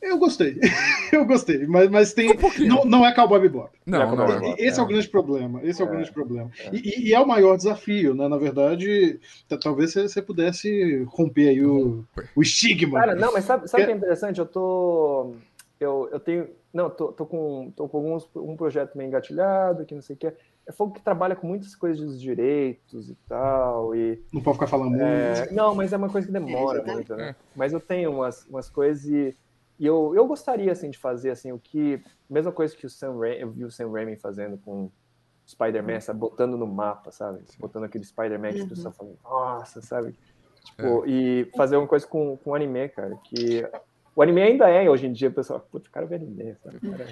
Eu gostei. <laughs> eu gostei. Mas, mas tem. Um não, não é Cowboy Bebop. Não, não, é. Esse é. é. o grande problema. Esse é, é o grande problema. É. E, e, é o maior desafio, né? Na verdade, talvez você pudesse romper aí o, o estigma. Cara, não, mas sabe, sabe o que é interessante? Eu tô. Eu, eu tenho não, tô, tô, com, tô com alguns, um projeto meio engatilhado, que não sei o que. É fogo que trabalha com muitas coisas dos direitos e tal. E, não pode ficar falando é, muito. Não, mas é uma coisa que demora é, muito, né? Mas eu tenho umas, umas coisas e, e, eu, eu gostaria, assim, de fazer, assim, o que... Mesma coisa que o Sam Raimi, eu vi o Sam Raimi fazendo com Spider-Man, sabe? Botando no mapa, sabe? Botando aquele Spider-Man que uhum. as pessoas falam, nossa, sabe? Tipo, é. e fazer uma coisa com, com anime, cara, que o anime ainda é, hoje em dia, o pessoal, putz, o cara vê anime, sabe? Cara...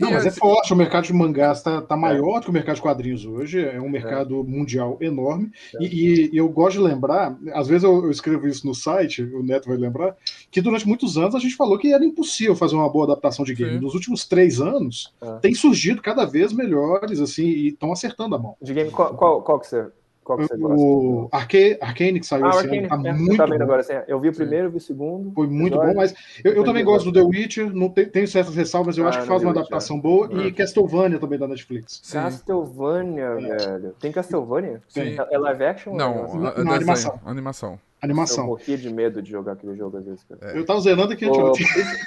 Não, mas é forte, o mercado de mangás está tá maior é. do que o mercado de quadrinhos hoje, é um mercado é. mundial enorme, é. e, e, eu gosto de lembrar, às vezes eu, eu, escrevo isso no site, o Neto vai lembrar, que durante muitos anos a gente falou que era impossível fazer uma boa adaptação de game. Sim. Nos últimos três anos, é. tem surgido cada vez melhores, assim, e estão acertando a mão. De game, qual, qual, qual que você qual que você gosta? O Arcane, Arcane que saiu ah, esse ano, tá é, muito bom. Agora, assim, eu vi o primeiro, eu vi o segundo. Foi muito bom, mas eu, eu também gosto do The Witcher, não tem, tenho certas ressalvas, eu ah, acho que faz uma adaptação é. boa, e Castlevania também da Netflix. Sim. Castlevania, é. velho. Tem Castlevania? Sim. É live action? Não, assim? não, não animação. Animação. Animação. Eu morria de medo de jogar aquele jogo às vezes. Cara. É. Eu tava zerando aqui. O,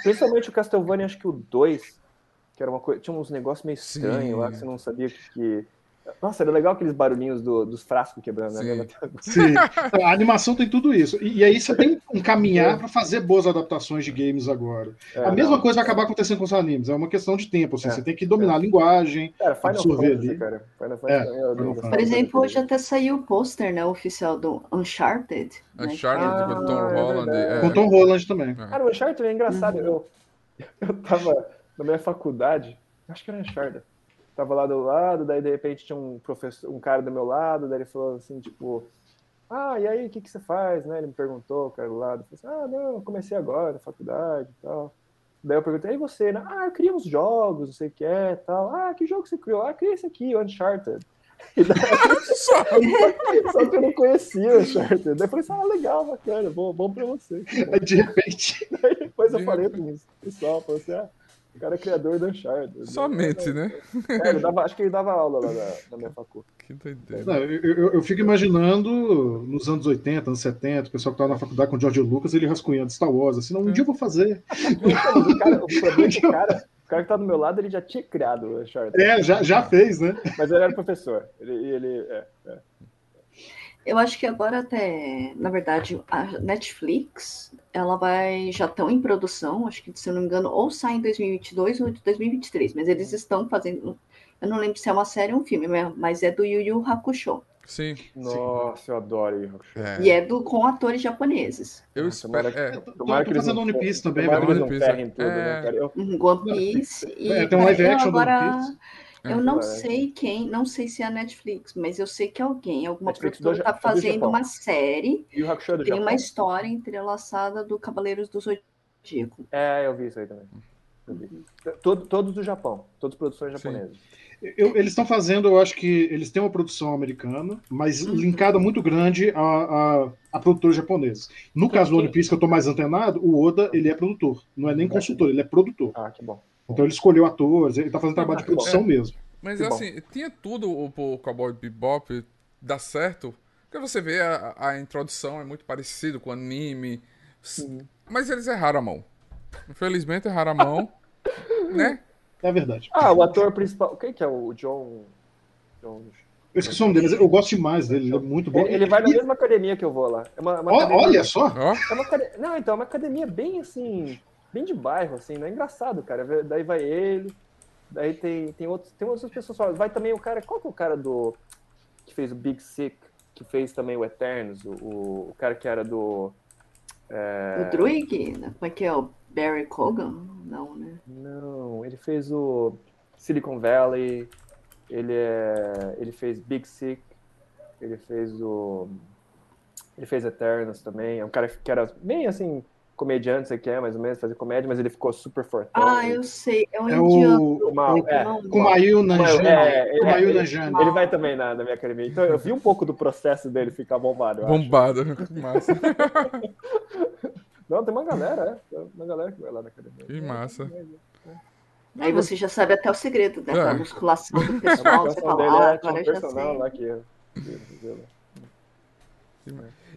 principalmente o Castlevania, acho que o 2, que era uma coisa, tinha uns negócios meio estranhos lá, que você não sabia que... nossa, era legal aqueles barulhinhos do, dos frascos quebrando. Sim. Né? Sim. <laughs> A animação tem tudo isso. E, e aí você tem um caminhar é. para fazer boas adaptações de games agora. É, a mesma não, coisa vai acabar acontecendo com os animes. É uma questão de tempo. Assim, é, você tem que dominar a linguagem, cara, absorver Fantasy, ali. Cara. Final Fantasy, Por exemplo, hoje até saiu o pôster né, oficial do Uncharted. Né? Uncharted né? com Tom ah, Holland. Com Tom Holland também. Cara, o Uncharted é engraçado. Uhum. Eu, <laughs> eu tava na minha faculdade, acho que era Uncharted tava lá do lado, daí de repente tinha um professor, um cara do meu lado, daí ele falou assim, tipo, ah, e aí, o que, que você faz, né? Ele me perguntou, o cara do lado, eu falei assim, ah, não, comecei agora, na faculdade e tal. Daí eu perguntei, e você? Né? Ah, eu criei uns jogos, não sei o que é, tal. Ah, que jogo você criou? Ah, criei esse aqui, o Uncharted. <laughs> E daí, <laughs> só, só que eu não conhecia o Uncharted. Daí eu falei assim, ah, legal, bacana, bom, bom pra você. De repente. Daí depois eu falei pro pessoal, falei assim, ah, o cara é criador do Uncharted. Somente, né? É, ele dava, acho que ele dava aula lá na, na minha faculdade. Que doideira. Não, eu, eu, eu, fico imaginando nos anos 80, anos 70, o pessoal que estava na faculdade com o George Lucas, ele rascunhando Star Wars, assim, não, um dia eu vou fazer. <laughs> o, cara, o problema do <laughs> cara, o cara que tá do meu lado, ele já tinha criado o Uncharted. É, já, já fez, né? Mas ele era professor. Ele, ele é, é. Eu acho que agora até, na verdade, a Netflix, ela vai, já estão em produção, acho que, se eu não me engano, ou sai em 2022 ou 2023, mas eles estão fazendo, eu não lembro se é uma série ou um filme, mas é do Yu Yu Hakusho. Sim. Nossa, sim. eu adoro Yu Yu Hakusho. É. E é do, com atores japoneses. Eu espero. É, tomara que eles fazendo One Piece também, tomara vai que eles não ferrem tudo, né, cara? Eu... Uhum, One Piece. E, É, tem um live action do agora... One Piece. Eu não sei quem, não sei se é a Netflix, mas eu sei que alguém, alguma Netflix produtora, está do fazendo uma série. Yu Yu Hakusho é do Tem Japão. uma história entrelaçada do Cavaleiros do Zodíaco. É, eu vi isso aí também. Vi. Todo- todos do Japão, todas produções japonesas. Eu- eles estão fazendo, eu acho que eles têm uma produção americana, mas Uhum. linkada muito grande a, a, a produtores japoneses. No caso do One Piece, que eu tô mais antenado, o Oda, ele é produtor. Não é nem consultor, ele é produtor. Ah, que bom. Então ele escolheu atores, ele tá fazendo trabalho de bom. produção mesmo. Mas Que bom. assim, tinha tudo o, o Cowboy Bebop dar certo. Porque você vê a, a introdução é muito parecido com o anime. S- Mas eles erraram a mão. Infelizmente erraram a mão. <laughs> né? É verdade. Ah, o ator principal. Quem que é o John. John... Eu esqueci o nome dele, mas eu gosto demais dele, ele é muito bom. Ele, ele vai na E- mesma academia que eu vou lá. É uma, uma Ó, academia- olha só! É uma. Não, então, é uma academia bem assim, bem de bairro, assim, não é engraçado, cara. Daí vai ele, daí tem, tem, outros, tem outras pessoas só. Vai também o cara. Qual que é o cara do. que fez o Big Sick, que fez também o Eternos, o, o, cara que era do. é, O Druig, como é que é? O Barry Cogan? Não, né? Não, ele fez o Silicon Valley, ele é. ele fez Big Sick, ele fez o. Ele fez Eternos também. É um cara que era bem assim, comediante, você quer, mais ou menos, fazer comédia, mas ele ficou super fortão. Ah, eu sei. É um É indiano. o, O mal, é o é. Kumail Nanjiani. É, ele- Kumail ele- Nanjiani. Ele vai também na, na minha academia. Então eu vi um pouco do processo dele ficar bombado. eu acho. bombado. Massa. <laughs> Não, tem uma galera, é. Tem uma galera que vai lá na academia. Que massa. Aí você já sabe até o segredo né? É. da musculação do <laughs> pessoal. Você musculação fala, dele ah, é, tinha agora um eu já personal sei. lá que.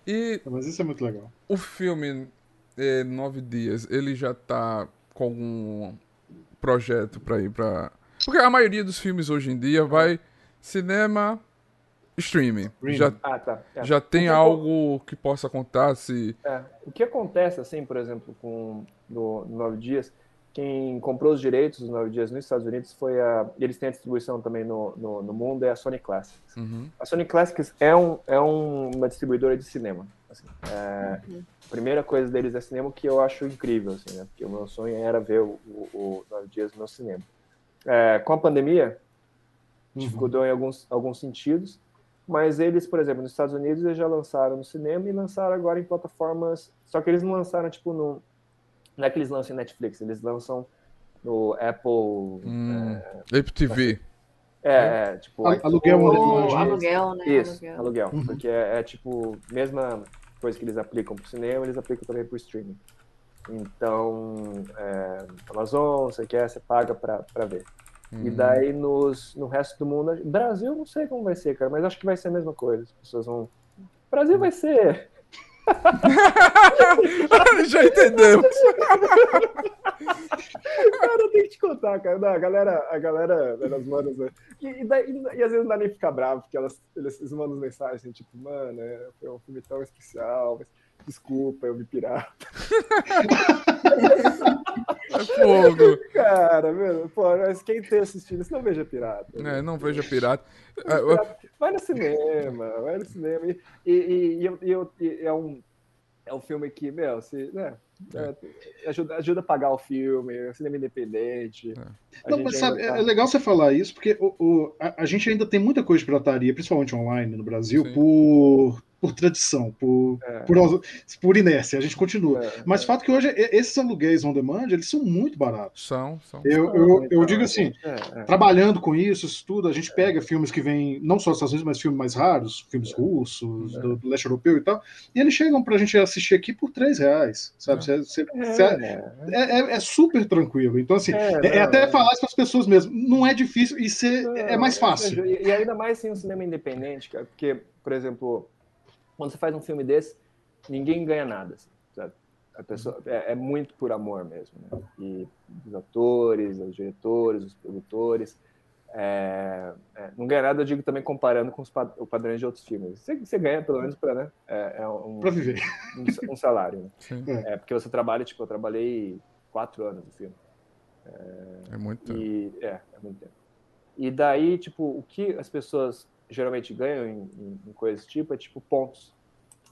E Mas isso é muito legal. o filme é, Nove Dias, ele já tá com algum projeto pra ir pra. Porque a maioria dos filmes hoje em dia vai cinema, streaming. Streaming. Já, Ah, tá. É. já tem algo que possa contar se. É, o que acontece, assim, por exemplo, com no, no Nove Dias, quem comprou os direitos dos Nove Dias nos Estados Unidos foi a. Eles têm a distribuição também no, no, no mundo, é a Sony Classics. Uhum. A Sony Classics é, um, é um- uma distribuidora de cinema. Assim. É, a primeira coisa deles é cinema, que eu acho incrível, assim, né? Porque o meu sonho era ver o, o, o Nove Dias no cinema. É, com a pandemia, dificultou em alguns, alguns sentidos, mas eles, por exemplo, nos Estados Unidos, eles já lançaram no cinema e lançaram agora em plataformas. Só que eles não lançaram, tipo, no. Não é que eles lançam em Netflix, eles lançam no Apple. Hum, Apple TV. É, é, tipo. Al- aluguel O Aluguel, aluguel, né? Isso, Aluguel. aluguel. Uhum. Porque é, é, tipo, mesma coisa que eles aplicam pro cinema, eles aplicam também pro streaming. Então, é, Amazon, você quer, você paga pra, pra ver. E Hum. daí nos, no resto do mundo, Brasil não sei como vai ser, cara, mas acho que vai ser a mesma coisa. As pessoas vão. Brasil vai ser. <laughs> Já entendemos. Cara, eu tenho que te contar, cara. Não, a galera, a galera das manas. né? E, e, daí- e às vezes não dá nem ficar bravo, porque elas, eles, eles mandam mensagens assim, tipo, mano, é, foi um filme tão especial, mas desculpa, eu me pirata. É fogo. Cara, meu, pô, mas quem tem assistindo isso não veja pirata. É, não veja pirata. É, eu- Vai no cinema, vai no cinema. E, e, e, e e e é, um, é um filme que, meu, se, né, é, ajuda, ajuda a pagar o filme, é um cinema independente. A Não, mas sabe, tá- é legal você falar isso, porque o, o- a, a gente ainda tem muita coisa de pirataria, principalmente online no Brasil, Sim. por, por tradição, por, é. por, por, inércia, a gente continua. É, Mas o é. fato que hoje esses aluguéis on demand, eles são muito baratos. São, são. Eu, eu, eu digo assim, é, é. trabalhando com isso, isso tudo, a gente pega filmes que vêm, não só dos Estados Unidos, mas filmes mais raros, filmes russos, do, do, leste europeu e tal, e eles chegam pra gente assistir aqui por 3 reais, sabe? Cê, cê, cê, é, super tranquilo. Então, assim, é, até falar isso para as pessoas mesmo, não é difícil e ser, é mais fácil. E, ainda mais assim, um cinema independente, cara, porque, por exemplo, quando você faz um filme desse, ninguém ganha nada, assim, sabe? A pessoa, é, é, muito por amor mesmo, né? E os atores, os diretores, os produtores. É, é, não ganha nada, eu digo também comparando com os o padrões de outros filmes. Você, você ganha pelo menos para né, é, é um, viver um, um salário. Né? É. porque você trabalha, tipo, eu trabalhei quatro anos no filme. É, muito tempo. E, é, é muito tempo. E daí, tipo, o que as pessoas geralmente ganham em, em, em coisas desse tipo é tipo pontos.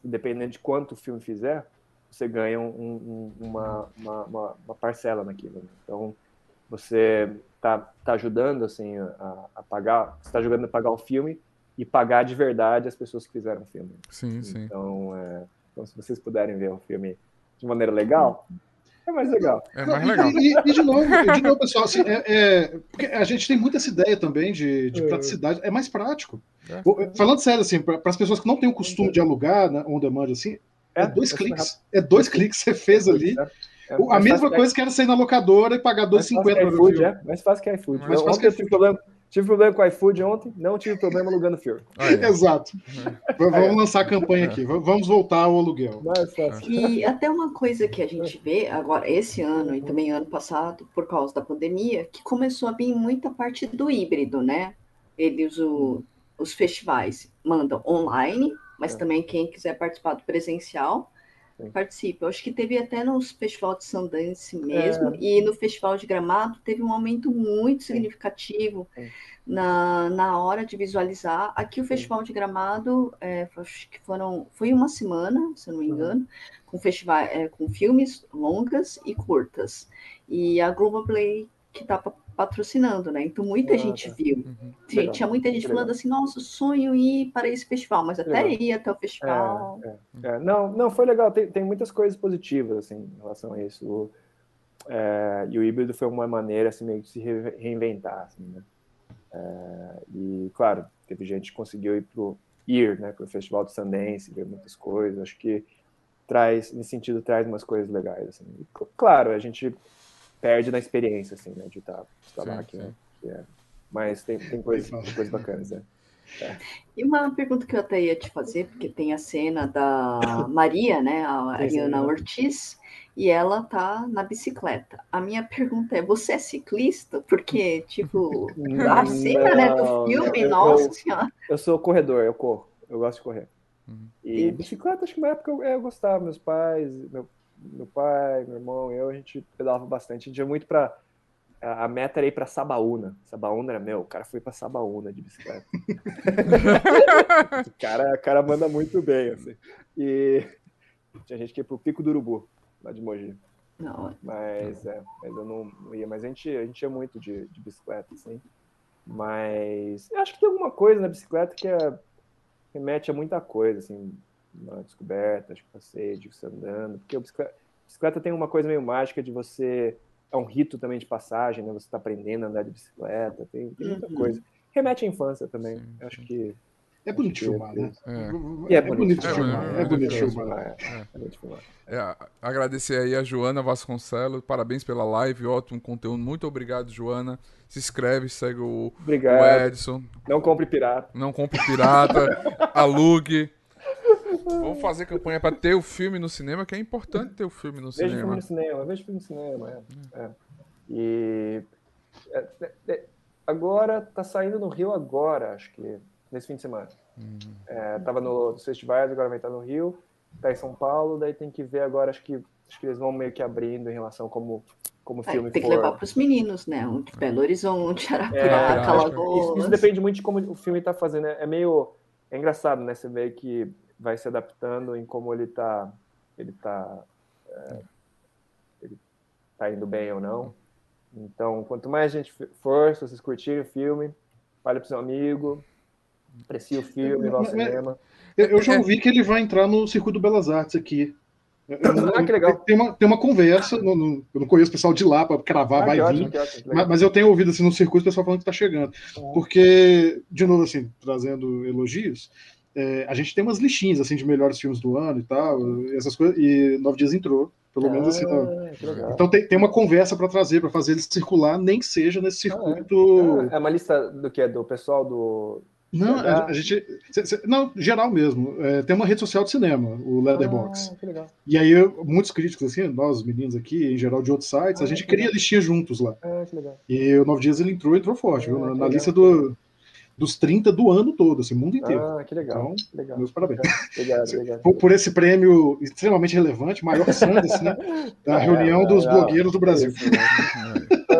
Independente de quanto o filme fizer, você ganha um, um, uma, uma, uma, parcela naquilo. Né? Então, você tá, tá ajudando assim a, a pagar, está ajudando a pagar o filme e pagar de verdade as pessoas que fizeram o filme. Sim, sim. Então, é, então se vocês puderem ver o filme de maneira legal, é mais legal. É mais legal. E, e, de, novo, de novo, pessoal, assim, é, é, porque a gente tem muito essa ideia também de, de é. praticidade. É mais prático. É. Falando sério, assim, para as pessoas que não têm o costume de alugar né, on demand, assim, é, dois cliques. É dois cliques que você fez ali. a mesma coisa que era sair na locadora e pagar 2,50 para o É, mais fácil que iFood. Mais fácil que iFood. Tive problema com o iFood ontem, não tive problema alugando filme. <laughs> Ah, é. Exato. Vamos lançar a campanha aqui. Vamos voltar ao aluguel. E até uma coisa que a gente vê agora, esse ano e também ano passado, por causa da pandemia, que começou a vir muita parte do híbrido, né? Eles, o, os festivais mandam online, mas é. também quem quiser participar do presencial participa. Eu acho que teve até nos festivais de Sundance mesmo, é. e no Festival de Gramado teve um aumento muito significativo na, na hora de visualizar. Aqui o Festival de Gramado, é, acho que foram, foi uma semana, se eu não me engano, com, festival, é, com filmes longas e curtas. E a Globoplay que está patrocinando, né? Então muita ah, gente tá. viu. Uhum. Gente, tinha muita gente falando assim, nossa, sonho ir para esse festival, mas até legal. ir até o festival. É, é, é. Não, não, foi legal. Tem, tem muitas coisas positivas assim em relação a isso. O, é, e o híbrido foi uma maneira assim meio de se reinventar, assim, né? É, e claro, teve gente que conseguiu ir pro ir, né, para o festival de Sundance, ver muitas coisas. Acho que traz, nesse sentido, traz umas coisas legais. Assim. E, claro, a gente perde na experiência, assim, né, de estar, tá, lá aqui, né? É. Mas tem, tem coisas coisa bacanas, né? É. E uma pergunta que eu até ia te fazer, porque tem a cena da <laughs> Maria, né, a Ariana Ortiz, e ela tá na bicicleta. A minha pergunta é: você é ciclista? Porque, tipo, <laughs> a cena né, do filme, eu, nossa eu, senhora. Eu sou corredor, eu corro, eu gosto de correr. Uhum. E bicicleta, acho que uma época eu, eu gostava, meus pais, meu, meu pai, meu irmão, eu, a gente pedalava bastante. A gente ia muito para a meta era ir para Sabaúna. Sabaúna era meu, o cara foi para Sabaúna de bicicleta. <laughs> o cara, o cara manda muito bem, assim. E tinha gente que ia pro Pico do Urubu, lá de Mogi. Não. Mas, é, mas eu não, não, ia. Mas a gente, a gente ia muito de, de bicicleta, assim. Mas eu acho que tem alguma coisa na bicicleta que é, remete a muita coisa, assim uma descoberta, de passeio, de você andando, porque a bicicleta, a bicicleta, tem uma coisa meio mágica de você, é um rito também de passagem, né? Você está aprendendo a andar de bicicleta, tem, tem muita uhum. coisa. Remete à infância também, sim, acho que... É bonito filmar, né? É, é, é bonito filmar. É bonito filmar. É, agradecer aí a Joana Vasconcelos, parabéns pela live, ótimo conteúdo, muito obrigado, Joana. Se inscreve, segue o, obrigado. o Edson. Não compre pirata. Não compre pirata, <laughs> alugue. Vamos fazer campanha para ter o filme no cinema, que é importante ter o filme no vejo cinema. Vejo filme no cinema, vejo filme no cinema. É. é. E é, é, é, agora tá saindo no Rio agora, acho que nesse fim de semana. Uhum. É, tava no, nos festivais, agora vai estar no Rio, tá em São Paulo, daí tem que ver agora, acho que acho que eles vão meio que abrindo em relação como como o filme tem for. que levar para os meninos, né? De Belo Horizonte, Arapiraca, é, Alagoas. Isso, isso, depende muito de como o filme está fazendo. É meio é engraçado, né? Você vê que vai se adaptando em como ele está ele tá, é, ele tá indo bem ou não. Então, quanto mais gente for, se vocês curtirem o filme, fale para seu amigo, aprecia o filme, vai ao cinema. Eu, já ouvi que ele vai entrar no Circuito Belas Artes aqui. Eu, ah, que legal. Tem uma, tem uma conversa, no, no, eu não conheço o pessoal de lá para cravar, ah, vai vir. Ótimo, mas, mas, eu tenho ouvido assim, no circuito o pessoal falando que está chegando. Porque, de novo, assim, trazendo elogios, é, a gente tem umas listinhas assim de melhores filmes do ano e tal, essas coisas, e Nove Dias entrou, pelo ah, menos assim. Então tem, tem uma conversa para trazer, para fazer ele circular, nem que seja nesse circuito. Ah, é. é uma lista do que? Do pessoal do. Não, a, a, gente. Não, geral mesmo. É, tem uma rede social de cinema, o Leatherbox. Ah, e aí, muitos críticos, assim, nós meninos aqui, em geral de outros sites, ah, a gente cria listinha juntos lá. Ah, e o Nove Dias ele entrou, entrou forte, viu? Na, na lista do dos 30 do ano todo, assim, mundo inteiro. Ah, que legal. Então, legal. meus parabéns. <laughs> Obrigado, obrigado. Por, por, esse prêmio extremamente relevante, maior que Sanders, né? <laughs> Da é, reunião é, dos blogueiros do Brasil. Isso, né?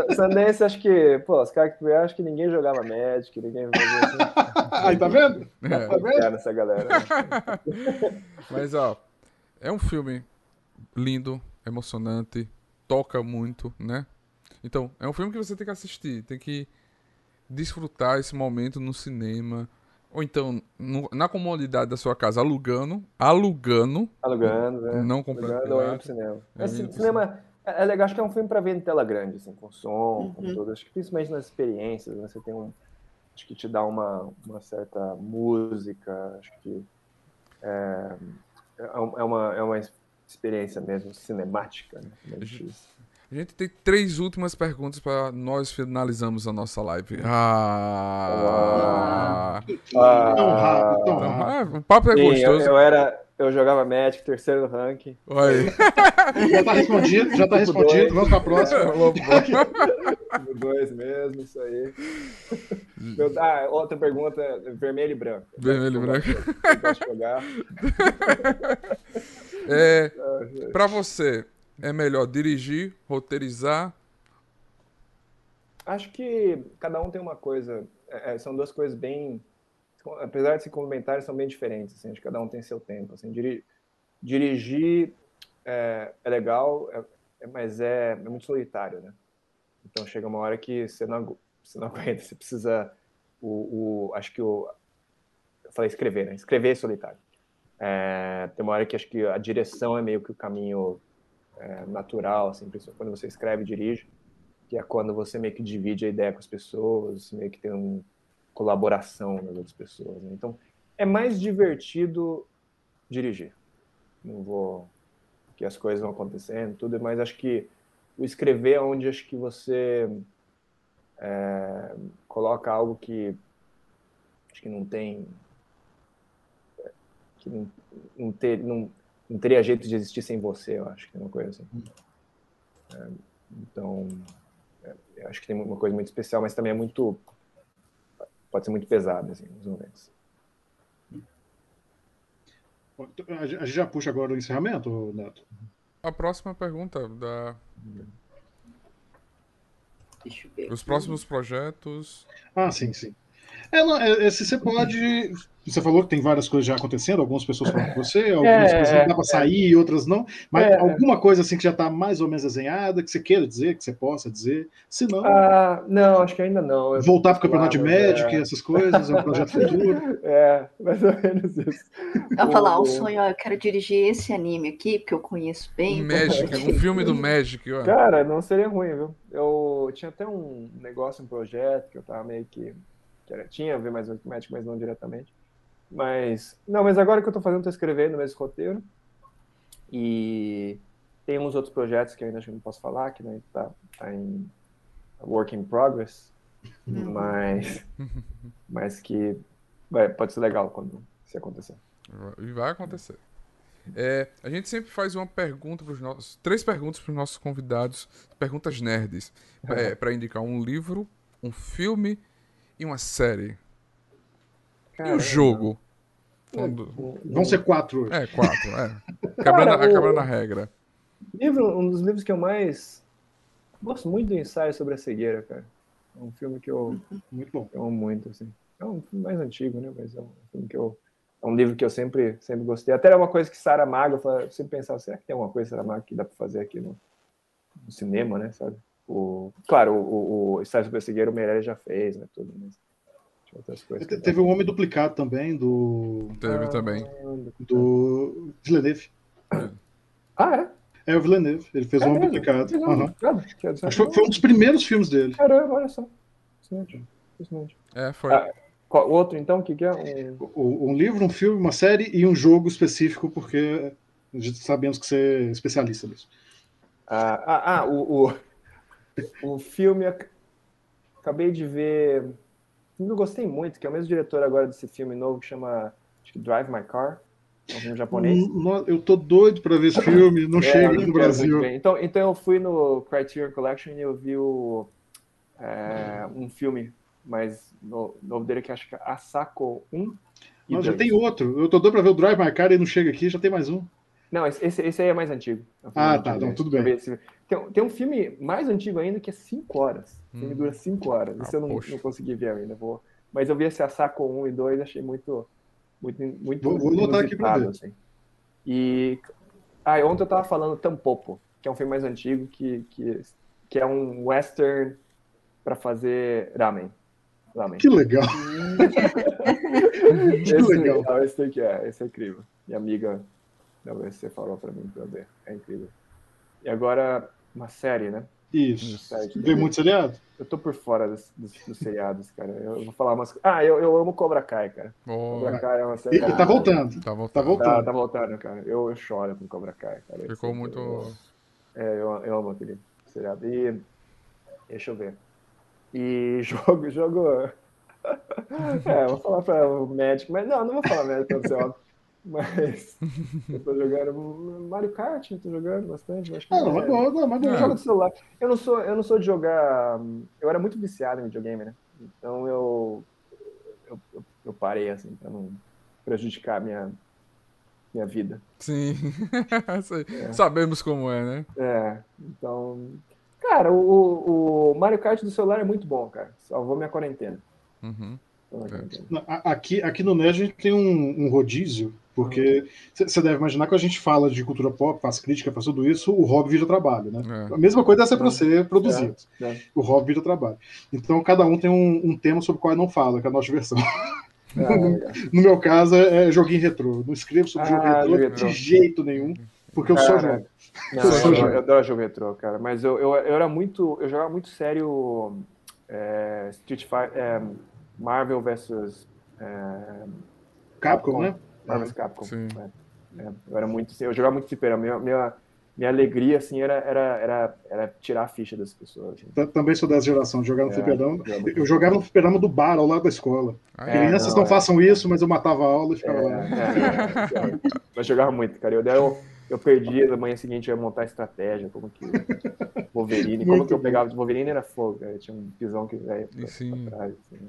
<laughs> Sanders, acho que, pô, os caras que acho que ninguém jogava Magic, ninguém fazia Aí, tá vendo? É. Tá vendo? essa galera. Mas, ó, é um filme lindo, emocionante, toca muito, né? Então, é um filme que você tem que assistir, tem que desfrutar esse momento no cinema. Ou então, no, na comodidade da sua casa, alugando. Alugando. Alugando, né? Não comprando. Alugando ou indo cinema. É, cinema é, é, legal, acho que é um filme para ver em tela grande, assim, com som, uhum. com tudo. Acho que principalmente nas experiências, né? Você tem um. Acho que te dá uma, uma certa música, acho que. É, é uma, é uma experiência mesmo cinemática, né? A gente tem três últimas perguntas para nós finalizamos a nossa live. Ah! ah. Tão rápido, tão rápido. Ah, o papo é Sim, gostoso. Eu, eu, era, eu jogava Magic, terceiro no ranking. Oi. já tá respondido, já tá respondido. Vamos pra próxima. <laughs> dois mesmo, isso aí. <laughs> Meu, ah, outra pergunta, vermelho e branco. Vermelho e branco. Eu gosto de jogar. <laughs> É, pra você, é melhor dirigir, roteirizar? Acho que cada um tem uma coisa. É, é são duas coisas bem. Apesar de se complementarem, são bem diferentes. Assim, cada um tem seu tempo. Assim, diri, dirigir é, é legal, é, é mas é, é, muito solitário, né? Então chega uma hora que você não, você não <laughs> aguenta, você precisa. O, o, acho que o. Eu falei escrever, né? Escrever é solitário. Tem uma hora que acho que a direção é meio que o caminho é, natural, assim, quando você escreve e dirige, que é quando você meio que divide a ideia com as pessoas, meio que tem uma colaboração das outras pessoas. Né? Então, é mais divertido dirigir. Não vou que as coisas vão acontecendo, tudo, mas acho que o escrever é onde acho que você é, coloca algo que acho que não tem que não, não ter não, não teria jeito de existir sem você, eu acho que é uma coisa assim. É, então, é, eu acho que tem uma coisa muito especial, mas também é muito. pode ser muito pesado, assim, nos momentos. A gente já puxa agora o encerramento, Neto? A próxima pergunta da. Os próximos projetos. Ah, sim, sim. É, não, é, é, se você pode você falou que tem várias coisas já acontecendo, algumas pessoas falando com você, algumas é, coisas não dá para sair, outras não. Mas é, alguma coisa assim que já está mais ou menos desenhada, que você queira dizer, que você possa dizer. Se não. Ah, não, acho que ainda não. Eu voltar para o campeonato de Magic, é. essas coisas, é um projeto futuro. <laughs> É, mais ou menos isso. Eu falar, o sonho, eu quero dirigir esse anime aqui, porque eu conheço bem. Magic, um filme do Magic. Ó. Cara, não seria ruim, viu? Eu tinha até um negócio, um projeto que eu tava meio que. Que tinha a ver mais com Magic, mas não diretamente mas, não, mas agora que eu tô fazendo, tô escrevendo esse roteiro. E tem uns outros projetos que eu ainda não posso falar, que né, tá, tá em work in progress, mas, <laughs> mas que vai, pode ser legal quando se acontecer. E vai acontecer. É, a gente sempre faz uma pergunta para os nossos. Três perguntas para os nossos convidados, perguntas nerds, é, para indicar um livro, um filme e uma série. Caramba. E o jogo? Vão ser quatro. É, quatro, é. Quebrando, Cara, quebrando a regra. Livro, um dos livros que eu mais gosto muito do ensaio sobre a cegueira, cara. É um filme que eu. Muito bom. Eu amo muito, assim. É um filme mais antigo, né? Mas é um filme que eu. É um livro que eu sempre, sempre gostei. Até era uma coisa que Sara Mago, eu sempre pensava, será que tem alguma coisa Sara Mago que dá para fazer aqui no, no, cinema, né? Sabe? O, claro, o, o, o ensaio sobre a cegueira o Meirelles já fez, né? Tudo, mas outras coisas. Te- Teve o Homem Duplicado também, do. Teve também. do Villeneuve. Ah, é? É o Villeneuve, ele fez o É Homem um Aham. duplicado? Acho que foi, foi um dos primeiros filmes dele. Caramba, olha só. É, foi. Ah, Qual- o outro, então, o que, que é? Um... Um livro, um filme, uma série e um jogo específico, porque a gente sabemos que você é especialista nisso. Ah, ah, ah, o, o, o filme. ac- Acabei de ver. Eu gostei muito, que é o mesmo diretor agora desse filme novo que chama que Drive My Car. É um filme japonês. Hum, no- Eu tô doido pra ver esse filme, não É, chega no Brasil. Então, então eu fui no Criterion Collection e eu vi o, é, um filme mais no- novo dele que acho que é Asako 1 e Não, já 2. tem outro. Eu tô doido pra ver o Drive My Car e não chega aqui, já tem mais um. Não, esse, esse esse aí é mais antigo. É um Ah, tá, antigo. então, tudo Eu bem. esse- Tem, um- tem um filme mais antigo ainda que é 5 horas. O filme Hum. dura 5 horas. Ah, Esse eu não, não consegui ver ainda. Vou... Mas eu vi esse Asako 1 e 2 achei muito, muito, muito Vou- vou anotar aqui pra inusitado, assim. E ah, ontem eu tava falando Tampopo, que é um filme mais antigo que, que, que é um western pra fazer ramen. Ramen. Que legal. <laughs> Esse, que legal. legal, esse aqui é, esse é incrível. Minha amiga da USC falou pra mim pra ver. É incrível. E agora, uma série, né? Isso. Vê muito seriado? Eu tô por fora dos, dos, dos seriados, cara. Eu vou falar umas Ah, eu, eu amo Cobra Kai, cara. Ó, Cobra Kai é uma série. E, e tá voltando. tá voltando. Tá voltando. Tá, tá voltando, cara. Eu, eu choro com Cobra Kai, cara. Ficou Esse- muito. eu- é, eu, eu amo aquele seriado. E. Deixa eu ver. E <laughs> jogo, jogo. É, eu vou falar pra o médico, mas não, não vou falar médico, pra você, óbvio. Mas eu tô jogando Mario Kart, eu tô jogando bastante. eu Acho que Ah, não, mas bom, não, mas eu bom. jogo no celular. Eu não sou, eu não sou de jogar. Eu era muito viciado em videogame, né? Então eu eu, eu, eu parei assim pra não prejudicar a minha minha vida. Sim. <laughs> Sei. Sabemos como é, né? É, então. Cara, o, o Mario Kart do celular é muito bom, cara. Salvou minha quarentena. Uhum. A- Aqui, aqui no NERD a gente tem um, um rodízio, porque você deve imaginar que quando a gente fala de cultura pop, faz crítica, faz tudo isso, o hobby vira trabalho, né? É. A mesma coisa é para ser produzido. É. O hobby vira trabalho. Então cada um tem um, um tema sobre o qual eu não falo, que é a nossa diversão. Ah. <laughs> No meu caso é, é joguinho retrô. Não escrevo sobre jogo Ah, retrô jogo retrô. de jeito nenhum, porque eu só jogo. Não, Eu eu, sou adoro- jogo. eu adoro jogo retrô, cara. Mas eu, eu, eu era muito. Eu jogava muito sério é, Street Fighter. É, Marvel vs. É, Capcom, né? Marvel vs Capcom. Sim. É, é, eu era muito. Eu jogava muito fliperama. Minha, minha, minha alegria, assim, era, era, era, era tirar a ficha das pessoas. assim. Também sou dessa geração, jogar no É, fliperama. Eu jogava no fliperama do bar ao lado da escola. Ah, É, Crianças não, não, é. façam isso, mas eu matava a aula e ficava É, lá. é, é, é. Mas jogava muito, cara. Eu, eu, eu perdi, na manhã seguinte eu ia montar estratégia, como que. Wolverine, como que eu pegava de Wolverine era fogo, cara. Tinha um pisão que ia sim. pra trás. Assim.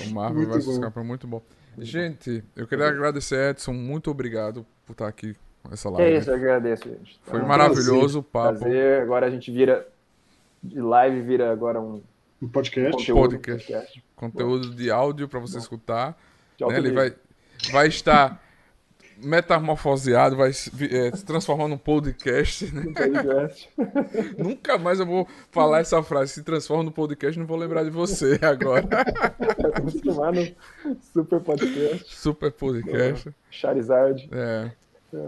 O Marvel Muito vs bom. Capcom é muito bom. Gente, eu queria agradecer, Edson. Muito obrigado por estar aqui com essa É live. isso, eu agradeço, gente. Foi Tá, maravilhoso o papo. Prazer. Agora a gente vira. De live vira agora um Um podcast. conteúdo. podcast. podcast. Conteúdo de áudio para você escutar. De alto né? Ele vai, vai estar metamorfoseado, vai é, se transformar num podcast. né? Podcast. <laughs> Nunca mais eu vou falar essa frase. Se transforma no podcast, não vou lembrar de você agora. Vamos chamar no Super Podcast. Super podcast. Charizard. É.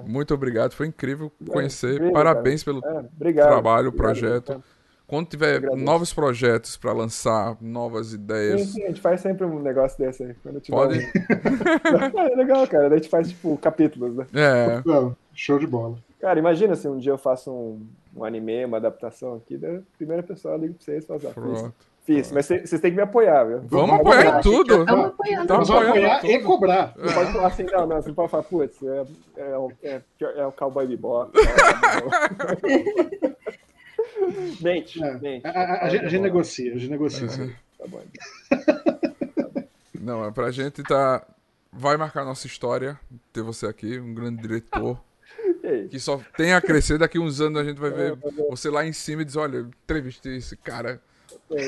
Muito obrigado, foi incrível conhecer. Parabéns pelo É, obrigado. trabalho, Obrigado, projeto. cara. Quando tiver agradeço. novos projetos para lançar, novas Sim, ideias, sim, a gente faz sempre um negócio desse aí. Quando tiver pode. um- <laughs> É legal, cara. Daí a gente faz, tipo, capítulos, né? É, Não, show de bola. Cara, imagina se um dia eu faço um, um anime, uma adaptação aqui, da primeira pessoa liga pra vocês e fala assim, ah, fiz, pronto. fiz. Mas cê- vocês têm que me apoiar, viu? Vamos apoiar tudo. Estamos apoiando. Nós vamos apoiar e tudo. cobrar. Não pode falar assim, não, não, você não pode falar, putz, é, é, o- é, é o cowboy bebop. <laughs> mente, É. mente. A, a- a gente, a gente negocia, a gente negocia. aí. Tá bom. Não, é pra gente tá. Vai marcar a nossa história, ter você aqui, um grande diretor, <laughs> aí? que só tem a crescer. Daqui uns anos a gente vai ver você lá em cima e dizer: olha, eu entrevistei esse cara.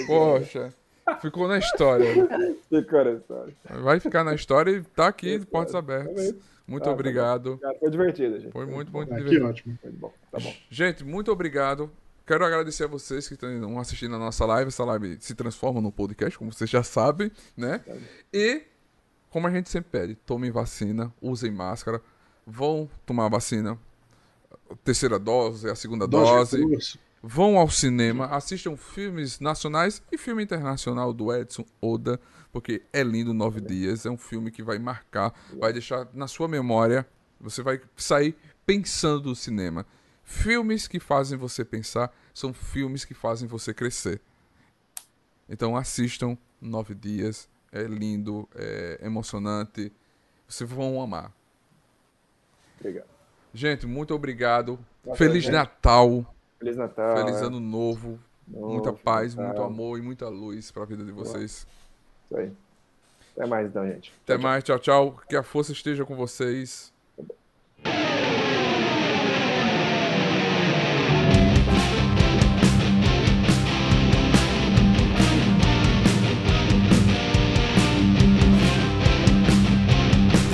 Poxa, ficou na história. <laughs> Que coração. Vai ficar na história e tá aqui, de portas abertas. Muito Ah, tá obrigado. Cara, foi divertido, gente. Foi muito, muito Ah, que divertido. ótimo. Foi bom. Tá bom. Gente, muito obrigado. Quero agradecer a vocês que estão assistindo a nossa live. Essa live se transforma no podcast, como vocês já sabem, né? E, como a gente sempre pede, tomem vacina, usem máscara, vão tomar vacina, terceira dose, a segunda dose. dose vão ao cinema, assistam filmes nacionais e filme internacional do Edson Oda, porque é lindo Nove Dias, é um filme que vai marcar, vai deixar na sua memória, você vai sair pensando do cinema. Filmes que fazem você pensar são filmes que fazem você crescer. Então assistam Nove Dias, é lindo, é emocionante, vocês vão amar. Obrigado. Gente, muito obrigado. Feliz gente. Natal. Feliz Natal. Feliz é. Ano Novo. novo muita paz, Natal. muito amor e muita luz para a vida de vocês. Isso aí. Até mais, então, gente. Até tchau, mais, tchau, tchau. Que a força esteja com vocês.